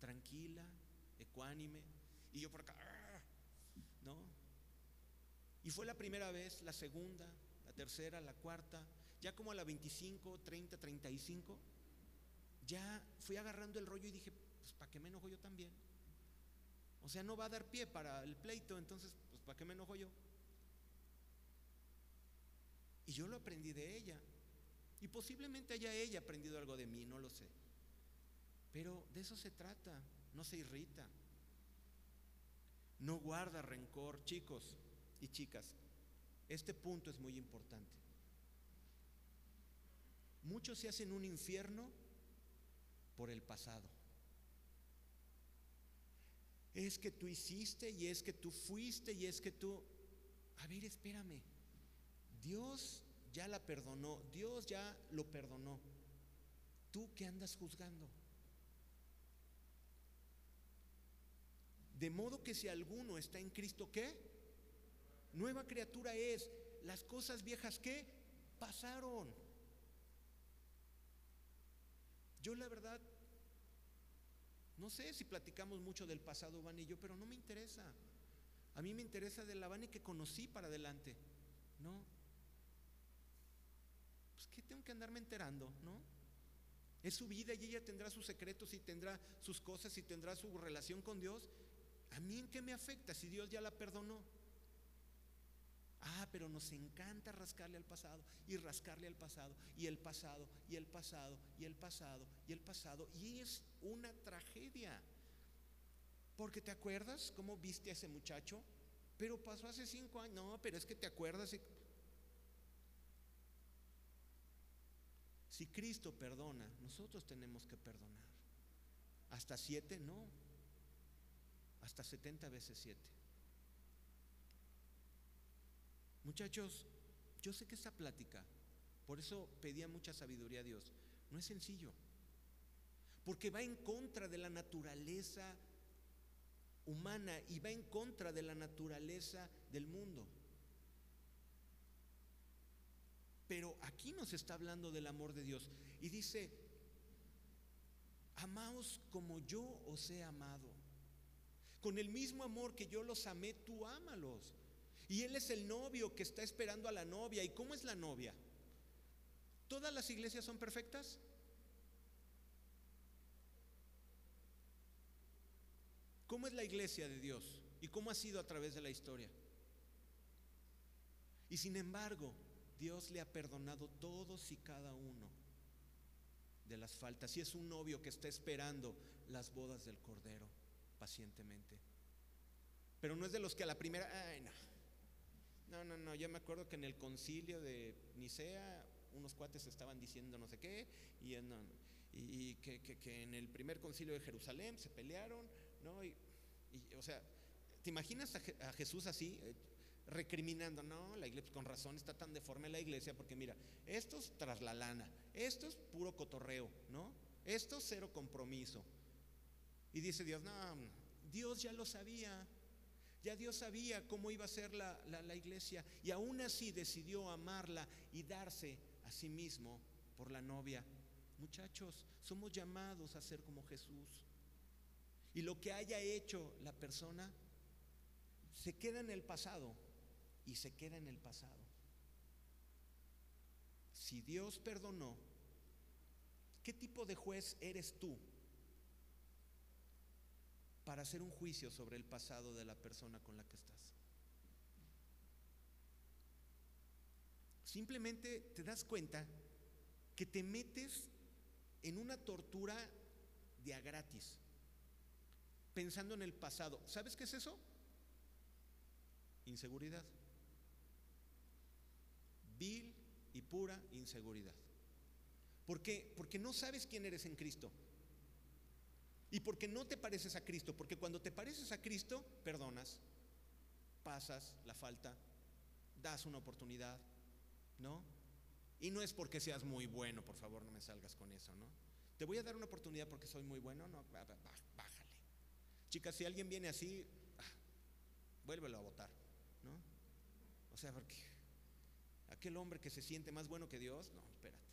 tranquila, ecuánime, y yo por acá, ah", ¿no? Y fue la primera vez, la segunda, la tercera, la cuarta, ya como a la 25, 30, 35, ya fui agarrando el rollo y dije, pues ¿para qué me enojo yo también? O sea, no va a dar pie para el pleito, entonces, pues ¿para qué me enojo yo? Y yo lo aprendí de ella. Y posiblemente haya ella aprendido algo de mí, no lo sé. Pero de eso se trata, no se irrita. No guarda rencor, chicos y chicas. Este punto es muy importante. Muchos se hacen un infierno por el pasado. Es que tú hiciste y es que tú fuiste y es que tú... A ver, espérame. Dios ya la perdonó, Dios ya lo perdonó. ¿Tú qué andas juzgando? De modo que si alguno está en Cristo, ¿qué? Nueva criatura es. Las cosas viejas, ¿qué? Pasaron. Yo la verdad, no sé si platicamos mucho del pasado, Van y yo, pero no me interesa. A mí me interesa de la Vani que conocí para adelante. ¿No? ¿Qué tengo que andarme enterando? ¿No? Es su vida y ella tendrá sus secretos y tendrá sus cosas y tendrá su relación con Dios. ¿A mí en qué me afecta si Dios ya la perdonó? Ah, pero nos encanta rascarle al pasado y rascarle al pasado y el pasado y el pasado y el pasado y el pasado. Y es una tragedia. Porque te acuerdas cómo viste a ese muchacho, pero pasó hace cinco años. No, pero es que te acuerdas. Si Cristo perdona, nosotros tenemos que perdonar. Hasta siete, no. Hasta setenta veces siete. Muchachos, yo sé que esta plática, por eso pedía mucha sabiduría a Dios, no es sencillo. Porque va en contra de la naturaleza humana y va en contra de la naturaleza del mundo. Pero aquí nos está hablando del amor de Dios y dice, amaos como yo os he amado. Con el mismo amor que yo los amé, tú ámalos. Y Él es el novio que está esperando a la novia. ¿Y cómo es la novia? ¿Todas las iglesias son perfectas? ¿Cómo es la iglesia de Dios? ¿Y cómo ha sido a través de la historia? Y sin embargo, Dios le ha perdonado todos y cada uno de las faltas. Y es un novio que está esperando las bodas del Cordero pacientemente. Pero no es de los que a la primera, ay, no. No, no, no, yo me acuerdo que en el concilio de Nicea unos cuates estaban diciendo no sé qué, y, y, que, que, en el primer concilio de Jerusalén se pelearon, ¿no? Y, o sea, ¿te imaginas a, Jesús así, recriminando? No, la iglesia, con razón está tan deforme la iglesia, porque mira, esto es tras la lana, esto es puro cotorreo, ¿no? Esto es cero compromiso. Y dice Dios, no, Dios ya lo sabía. Ya Dios sabía cómo iba a ser la, la, iglesia y aún así decidió amarla y darse a sí mismo por la novia. Muchachos, somos llamados a ser como Jesús. Y lo que haya hecho la persona se queda en el pasado y se queda en el pasado. Si Dios perdonó, ¿qué tipo de juez eres tú para hacer un juicio sobre el pasado de la persona con la que estás. Simplemente te das cuenta que te metes en una tortura de a gratis, pensando en el pasado. ¿Sabes qué es eso? Inseguridad. Vil y pura inseguridad. ¿Por qué? Porque no sabes quién eres en Cristo. Y porque no te pareces a Cristo, porque cuando te pareces a Cristo, perdonas, pasas la falta, das una oportunidad, ¿no? Y no es porque seas muy bueno, por favor, no me salgas con eso, ¿no? Te voy a dar una oportunidad porque soy muy bueno, no, bájale. Chicas, si alguien viene así, ah, vuélvelo a votar, ¿no? O sea, porque aquel hombre que se siente más bueno que Dios, no, espérate.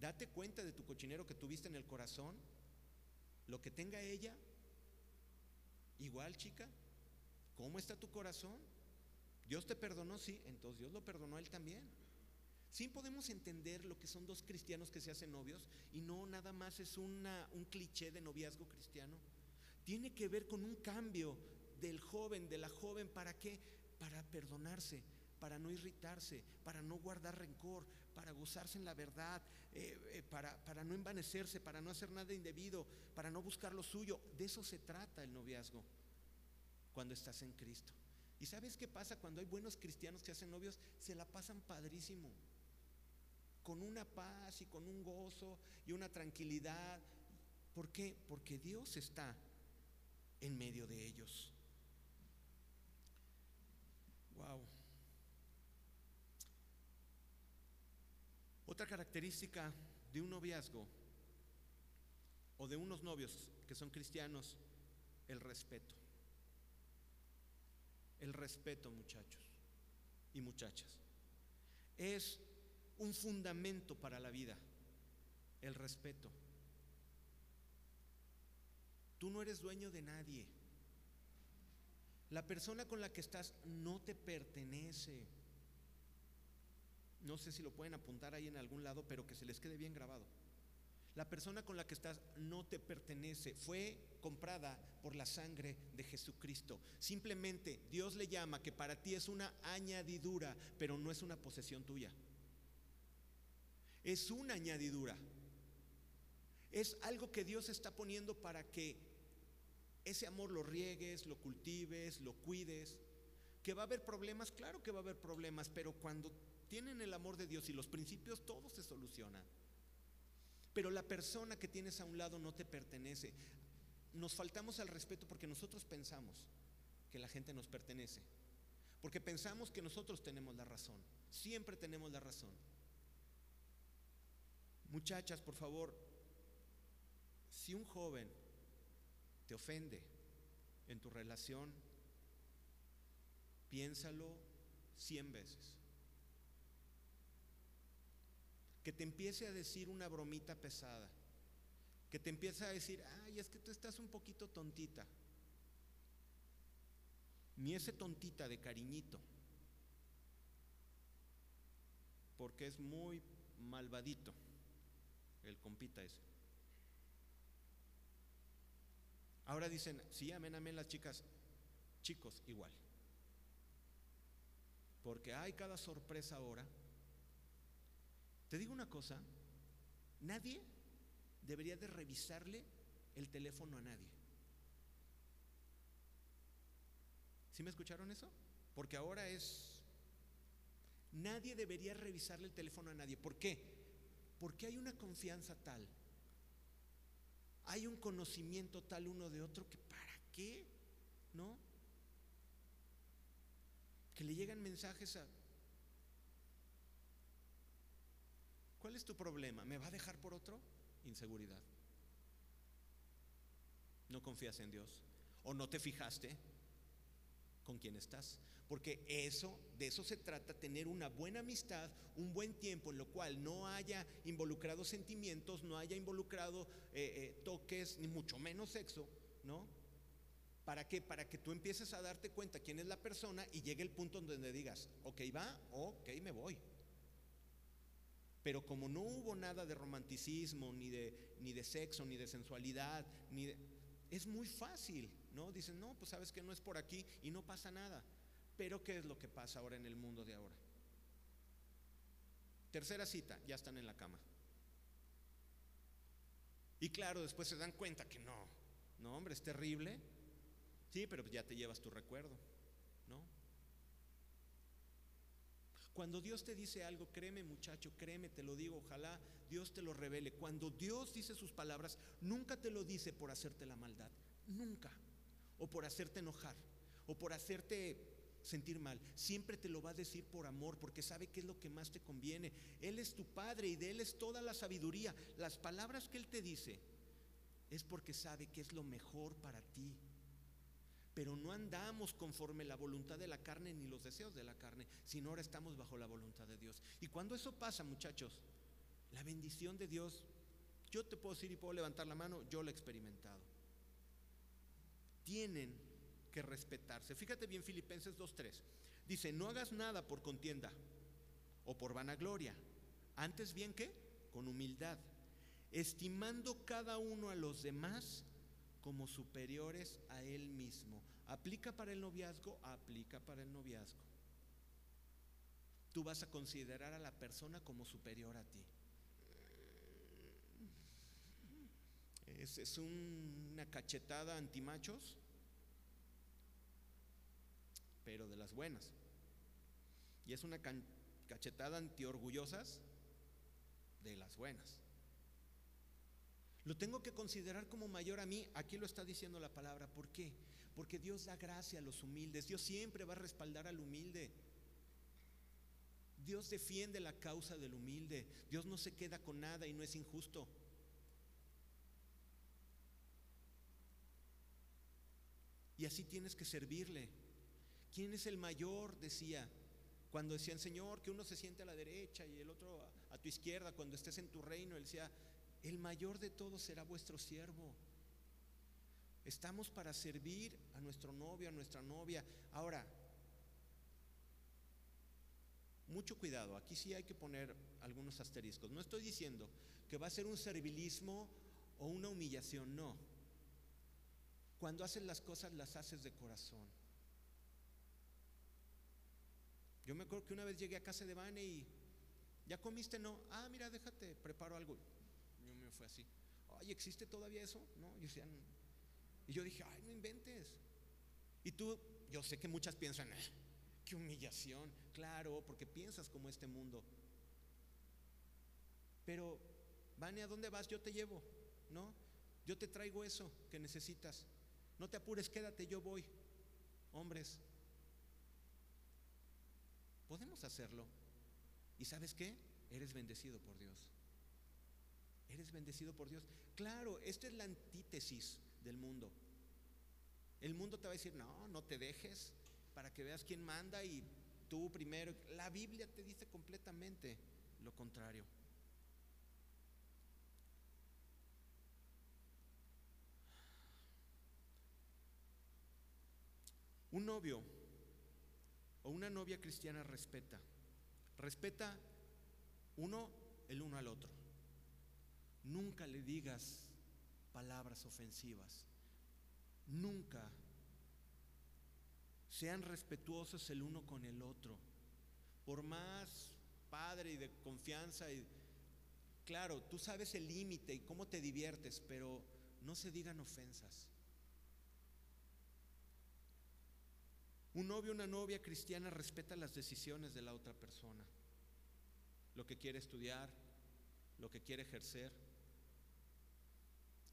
Date cuenta de tu cochinero que tuviste en el corazón, lo que tenga ella. Igual, chica, ¿cómo está tu corazón? Dios te perdonó, sí, entonces Dios lo perdonó a él también. Sí podemos entender lo que son dos cristianos que se hacen novios y no nada más es un cliché de noviazgo cristiano. Tiene que ver con un cambio del joven, de la joven, ¿para qué? Para perdonarse, para no irritarse, para no guardar rencor, para gozarse en la verdad, eh, eh, para, para no envanecerse, para no hacer nada indebido, para no buscar lo suyo. De eso se trata el noviazgo cuando estás en Cristo. ¿Y sabes qué pasa cuando hay buenos cristianos que hacen novios? Se la pasan padrísimo, con una paz y con un gozo y una tranquilidad. ¿Por qué? Porque Dios está en medio de ellos. Wow. Otra característica de un noviazgo o de unos novios que son cristianos, el respeto. El respeto, muchachos y muchachas. Es un fundamento para la vida, el respeto. Tú no eres dueño de nadie. La persona con la que estás no te pertenece no sé si lo pueden apuntar ahí en algún lado, pero que se les quede bien grabado. La persona con la que estás no te pertenece, fue comprada por la sangre de Jesucristo. Simplemente Dios le llama que para ti es una añadidura, pero no es una posesión tuya. Es una añadidura. Es algo que Dios está poniendo para que ese amor lo riegues, lo cultives, lo cuides. Que va a haber problemas, claro que va a haber problemas, pero cuando tienen el amor de Dios y los principios, todo se soluciona. Pero la persona que tienes a un lado no te pertenece. Nos faltamos al respeto porque nosotros pensamos que la gente nos pertenece. Porque pensamos que nosotros tenemos la razón. Siempre tenemos la razón. Muchachas, por favor, si un joven te ofende en tu relación, piénsalo cien veces. Que te empiece a decir una bromita pesada, que te empiece a decir, ay, es que tú estás un poquito tontita. Ni ese tontita de cariñito, porque es muy malvadito el compita ese. Ahora dicen, sí, amén, amén las chicas, chicos igual. Porque hay cada sorpresa ahora. Te digo una cosa, nadie debería de revisarle el teléfono a nadie. ¿Sí me escucharon eso? Porque ahora es... Nadie debería revisarle el teléfono a nadie. ¿Por qué? Porque hay una confianza tal, hay un conocimiento tal uno de otro que para qué, ¿no? Que le llegan mensajes a... ¿Cuál es tu problema? ¿Me va a dejar por otro? Inseguridad. ¿No confías en Dios? ¿O no te fijaste con quién estás? Porque eso, de eso se trata, tener una buena amistad, un buen tiempo en lo cual no haya involucrado sentimientos, no haya involucrado eh, eh, toques, ni mucho menos sexo, ¿no? ¿Para qué? Para que tú empieces a darte cuenta quién es la persona y llegue el punto donde digas, ok, va, ok, me voy. Pero como no hubo nada de romanticismo, ni de, ni de sexo, ni de sensualidad, ni es muy fácil, ¿no? Dicen, no, pues sabes que no es por aquí y no pasa nada. Pero ¿qué es lo que pasa ahora en el mundo de ahora? Tercera cita, ya están en la cama. Y claro, después se dan cuenta que no, no, hombre, es terrible. Sí, pero ya te llevas tu recuerdo, ¿no? Cuando Dios te dice algo, créeme muchacho, créeme, te lo digo, ojalá Dios te lo revele. Cuando Dios dice sus palabras, nunca te lo dice por hacerte la maldad, nunca. O por hacerte enojar, o por hacerte sentir mal. Siempre te lo va a decir por amor, porque sabe qué es lo que más te conviene. Él es tu Padre y de Él es toda la sabiduría. Las palabras que Él te dice es porque sabe que es lo mejor para ti. Pero no andamos conforme la voluntad de la carne ni los deseos de la carne, sino ahora estamos bajo la voluntad de Dios. Y cuando eso pasa, muchachos, la bendición de Dios, yo te puedo decir y puedo levantar la mano, yo lo he experimentado. Tienen que respetarse. Fíjate bien Filipenses 2.3. Dice, no hagas nada por contienda o por vanagloria. Antes bien que, con humildad, estimando cada uno a los demás como superiores a él mismo. ¿Aplica para el noviazgo? Aplica para el noviazgo. Tú vas a considerar a la persona como superior a ti. Es, es una cachetada antimachos pero de las buenas. Y es una cachetada antiorgullosas de las buenas. Lo tengo que considerar como mayor a mí. Aquí lo está diciendo la palabra. ¿Por qué? Porque Dios da gracia a los humildes. Dios siempre va a respaldar al humilde. Dios defiende la causa del humilde. Dios no se queda con nada y no es injusto. Y así tienes que servirle. ¿Quién es el mayor? Decía. Cuando decían, Señor, que uno se siente a la derecha y el otro a, tu izquierda, cuando estés en tu reino, él decía, el mayor de todos será vuestro siervo. Estamos para servir a nuestro novio, a nuestra novia. Ahora, mucho cuidado, aquí sí hay que poner algunos asteriscos. No estoy diciendo que va a ser un servilismo o una humillación, no. Cuando haces las cosas las haces de corazón. Yo me acuerdo que una vez llegué a casa de Vane y ¿ya comiste? No. Ah, mira, déjate, preparo algo. Yo me fue así. Ay, ¿existe todavía eso? No, yo decía, y yo dije, ay, no inventes. Y tú, yo sé que muchas piensan, ah, qué humillación. Claro, porque piensas como este mundo. Pero, Vane, ¿a dónde vas? Yo te llevo, ¿no? Yo te traigo eso que necesitas. No te apures, quédate, yo voy. Hombres, Podemos hacerlo. ¿Y sabes qué? Eres bendecido por Dios. Eres bendecido por Dios. Claro, esta es la antítesis del mundo. El mundo te va a decir, no, no te dejes para que veas quién manda y tú primero. La Biblia te dice completamente lo contrario. Un novio o una novia cristiana respeta. Respeta uno el uno al otro. Nunca le digas palabras ofensivas. Nunca. Sean respetuosos el uno con el otro. Por más padre y de confianza y claro, tú sabes el límite y cómo te diviertes, pero no se digan ofensas. Un novio una novia cristiana respeta las decisiones de la otra persona, lo que quiere estudiar, lo que quiere ejercer.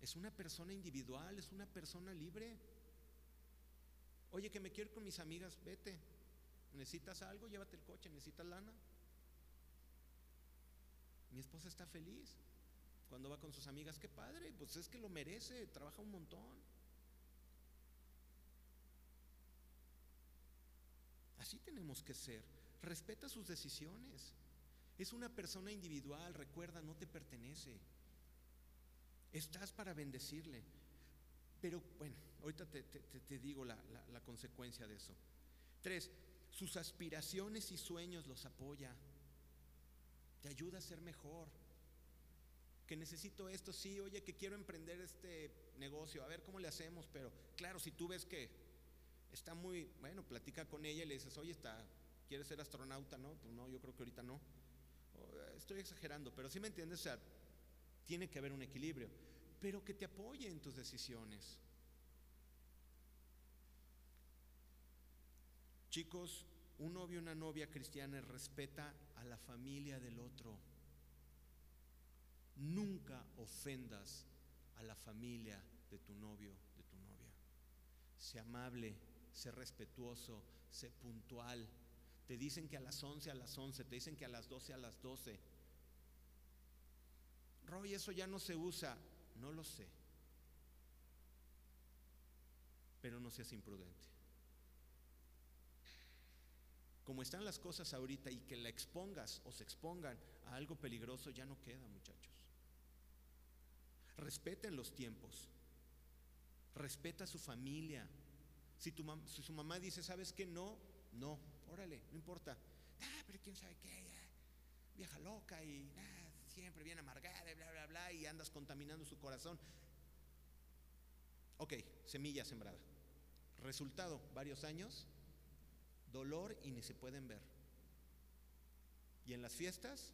Es una persona individual, es una persona libre. Oye, que me quiero ir con mis amigas, vete. ¿Necesitas algo? Llévate el coche, ¿necesitas lana? Mi esposa está feliz cuando va con sus amigas, qué padre, pues es que lo merece, trabaja un montón. Así tenemos que ser. Respeta sus decisiones. Es una persona individual, recuerda, no te pertenece. Estás para bendecirle. Pero bueno, ahorita te, digo la, la consecuencia de eso. Tres, sus aspiraciones y sueños los apoya. Te ayuda a ser mejor. Que necesito esto, sí, oye, que quiero emprender este negocio, a ver cómo le hacemos, pero claro, si tú ves que está muy, bueno, platica con ella y le dices, oye, está, ¿quieres ser astronauta? No, pues no, yo creo que ahorita no. Estoy exagerando, pero si me entiendes, o sea, tiene que haber un equilibrio, pero que te apoye en tus decisiones. Chicos, un novio o una novia cristiana respeta a la familia del otro. Nunca ofendas a la familia de tu novio, de tu novia. Sé amable, sé respetuoso, sé puntual. Te dicen que a las 11 a las 11, te dicen que a las 12 a las 12. Roy, eso ya no se usa. No lo sé. Pero no seas imprudente. Como están las cosas ahorita y que la expongas o se expongan a algo peligroso, ya no queda, muchachos. Respeten los tiempos. Respeta a su familia. Si, tu si su mamá dice, ¿sabes qué? No, no, órale, no importa. Ah, pero quién sabe qué, vieja loca y siempre bien amargada, bla, bla, bla, y andas contaminando su corazón. Ok, semilla sembrada. Resultado, varios años, dolor y ni se pueden ver. Y en las fiestas,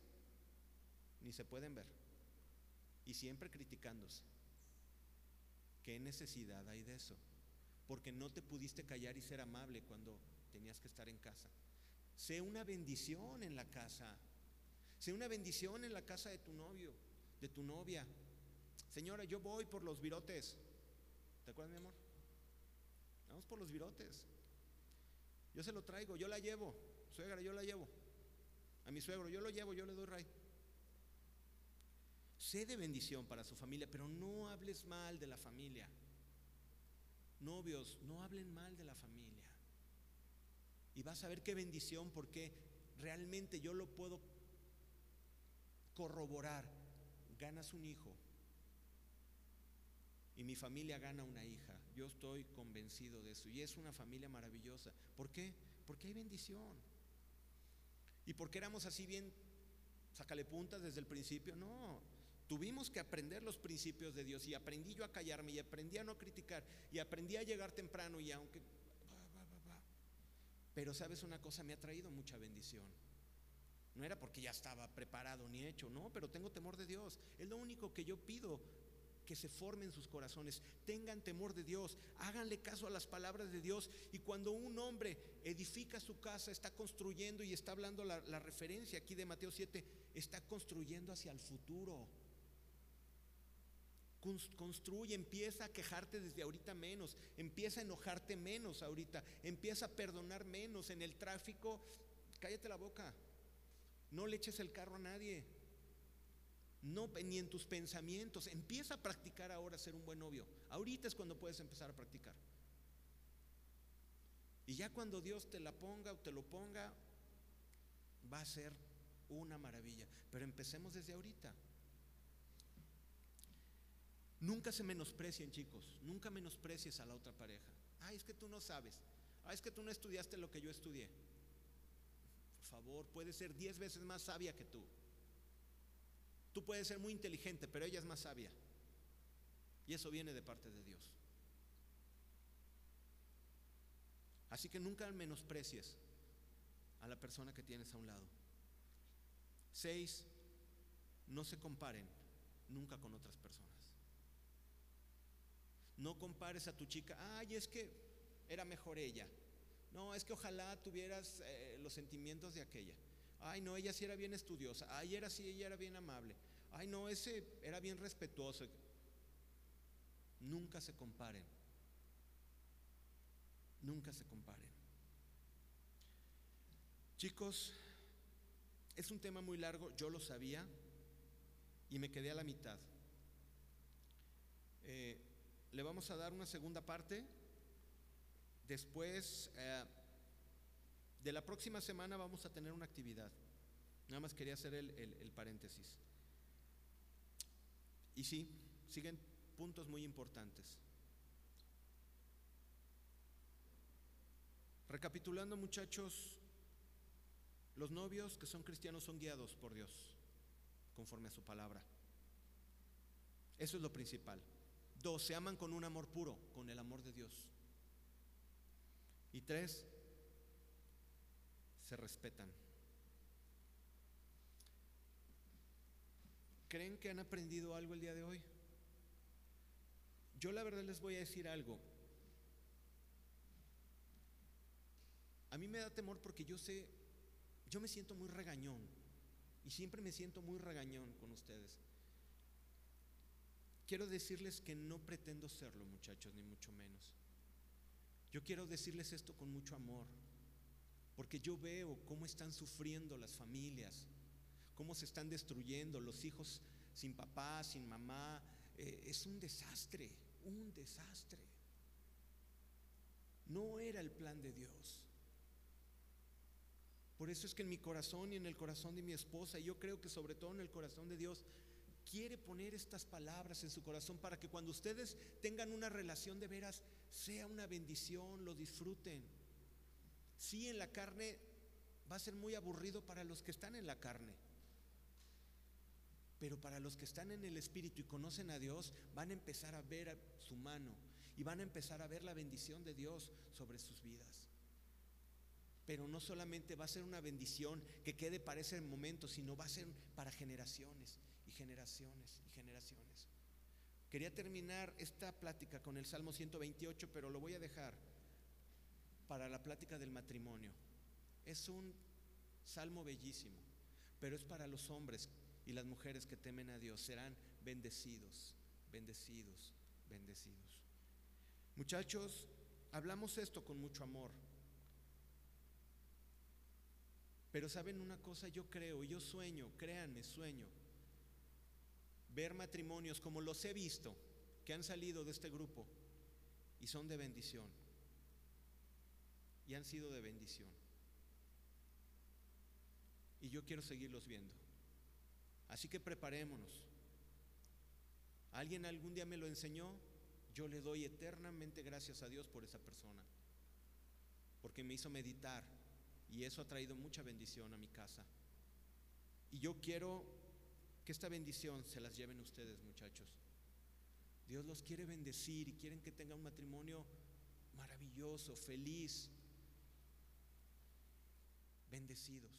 ni se pueden ver. Y siempre criticándose. ¿Qué necesidad hay de eso? Porque no te pudiste callar y ser amable cuando tenías que estar en casa. Sé una bendición en la casa. Sé una bendición en la casa de tu novio, de tu novia. Señora, yo voy por los virotes. ¿Te acuerdas, mi amor? Vamos por los virotes. Yo se lo traigo, yo la llevo. Suegra, yo la llevo. A mi suegro, yo lo llevo, yo le doy ray. Sé de bendición para su familia, pero no hables mal de la familia. Novios, no hablen mal de la familia. Y vas a ver qué bendición porque realmente yo lo puedo corroborar. Ganas un hijo y mi familia gana una hija. Yo estoy convencido de eso. Y es una familia maravillosa. ¿Por qué? Porque hay bendición. ¿Y porque éramos así bien, sácale puntas desde el principio? No, Tuvimos que aprender los principios de Dios y aprendí yo a callarme y aprendí a no criticar y aprendí a llegar temprano y aunque... Pero sabes una cosa, me ha traído mucha bendición. No era porque ya estaba preparado ni hecho, no, pero tengo temor de Dios. Es lo único que yo pido, que se formen sus corazones, tengan temor de Dios, háganle caso a las palabras de Dios. Y cuando un hombre edifica su casa, está construyendo y está hablando la, la referencia aquí de Mateo 7, está construyendo hacia el futuro. Construye, empieza a quejarte desde ahorita menos, empieza a enojarte menos ahorita, empieza a perdonar menos en el tráfico. Cállate la boca, no le eches el carro a nadie, no ni en tus pensamientos. Empieza a practicar ahora ser un buen novio. Ahorita es cuando puedes empezar a practicar. ya cuando Dios te la ponga o te lo ponga, va a ser una maravilla. Pero empecemos desde ahorita. Nunca se menosprecien, chicos. Nunca menosprecies a la otra pareja. Ay, es que tú no sabes. Ay, es que tú no estudiaste lo que yo estudié. Por favor, puede ser diez veces más sabia que tú. Tú puedes ser muy inteligente, pero ella es más sabia. Y eso viene de parte de Dios. Así que nunca menosprecies a la persona que tienes a un lado. Seis, no se comparen nunca con otras personas. No compares a tu chica, ay, es que era mejor ella. No, es que ojalá tuvieras eh, los sentimientos de aquella. Ay, no, ella sí era bien estudiosa. Ay, era sí, ella era bien amable. Ay, no, ese era bien respetuoso. Nunca se comparen. Nunca se comparen. Chicos, es un tema muy largo, yo lo sabía y me quedé a la mitad. Eh, le vamos a dar una segunda parte. Después eh, de la próxima semana vamos a tener una actividad. Nada más quería hacer el, el paréntesis. Y sí, siguen puntos muy importantes. Recapitulando muchachos, los novios que son cristianos son guiados por Dios, conforme a su palabra. Eso es lo principal. Dos, se aman con un amor puro, con el amor de Dios. Y tres, se respetan. ¿Creen que han aprendido algo el día de hoy? Yo la verdad les voy a decir algo. A mí me da temor porque yo sé, yo me siento muy regañón y siempre me siento muy regañón con ustedes. Quiero decirles que no pretendo serlo, muchachos, ni mucho menos. Yo quiero decirles esto con mucho amor, porque yo veo cómo están sufriendo las familias, cómo se están destruyendo los hijos sin papá, sin mamá. Eh, es un desastre, un desastre. No era el plan de Dios. Por eso es que en mi corazón y en el corazón de mi esposa, y yo creo que sobre todo en el corazón de Dios, quiere poner estas palabras en su corazón para que cuando ustedes tengan una relación de veras, sea una bendición, lo disfruten. Sí, en la carne va a ser muy aburrido para los que están en la carne. Pero para los que están en el Espíritu y conocen a Dios, van a empezar a ver su mano y van a empezar a ver la bendición de Dios sobre sus vidas. Pero no solamente va a ser una bendición que quede para ese momento, sino va a ser para generaciones y generaciones y generaciones. Quería terminar esta plática con el Salmo 128, pero lo voy a dejar para la plática del matrimonio. Es un salmo bellísimo, pero es para los hombres y las mujeres que temen a Dios. Serán bendecidos, bendecidos, bendecidos. Muchachos, hablamos esto con mucho amor. Pero saben una cosa, yo creo, yo sueño, créanme, sueño, ver matrimonios como los he visto, que han salido de este grupo y son de bendición. Y han sido de bendición. Y yo quiero seguirlos viendo. Así que preparémonos. Alguien algún día me lo enseñó, yo le doy eternamente gracias a Dios por esa persona. Porque me hizo meditar y eso ha traído mucha bendición a mi casa. Y yo quiero que esta bendición se las lleven ustedes, muchachos. Dios los quiere bendecir y quieren que tengan un matrimonio maravilloso, feliz, bendecidos.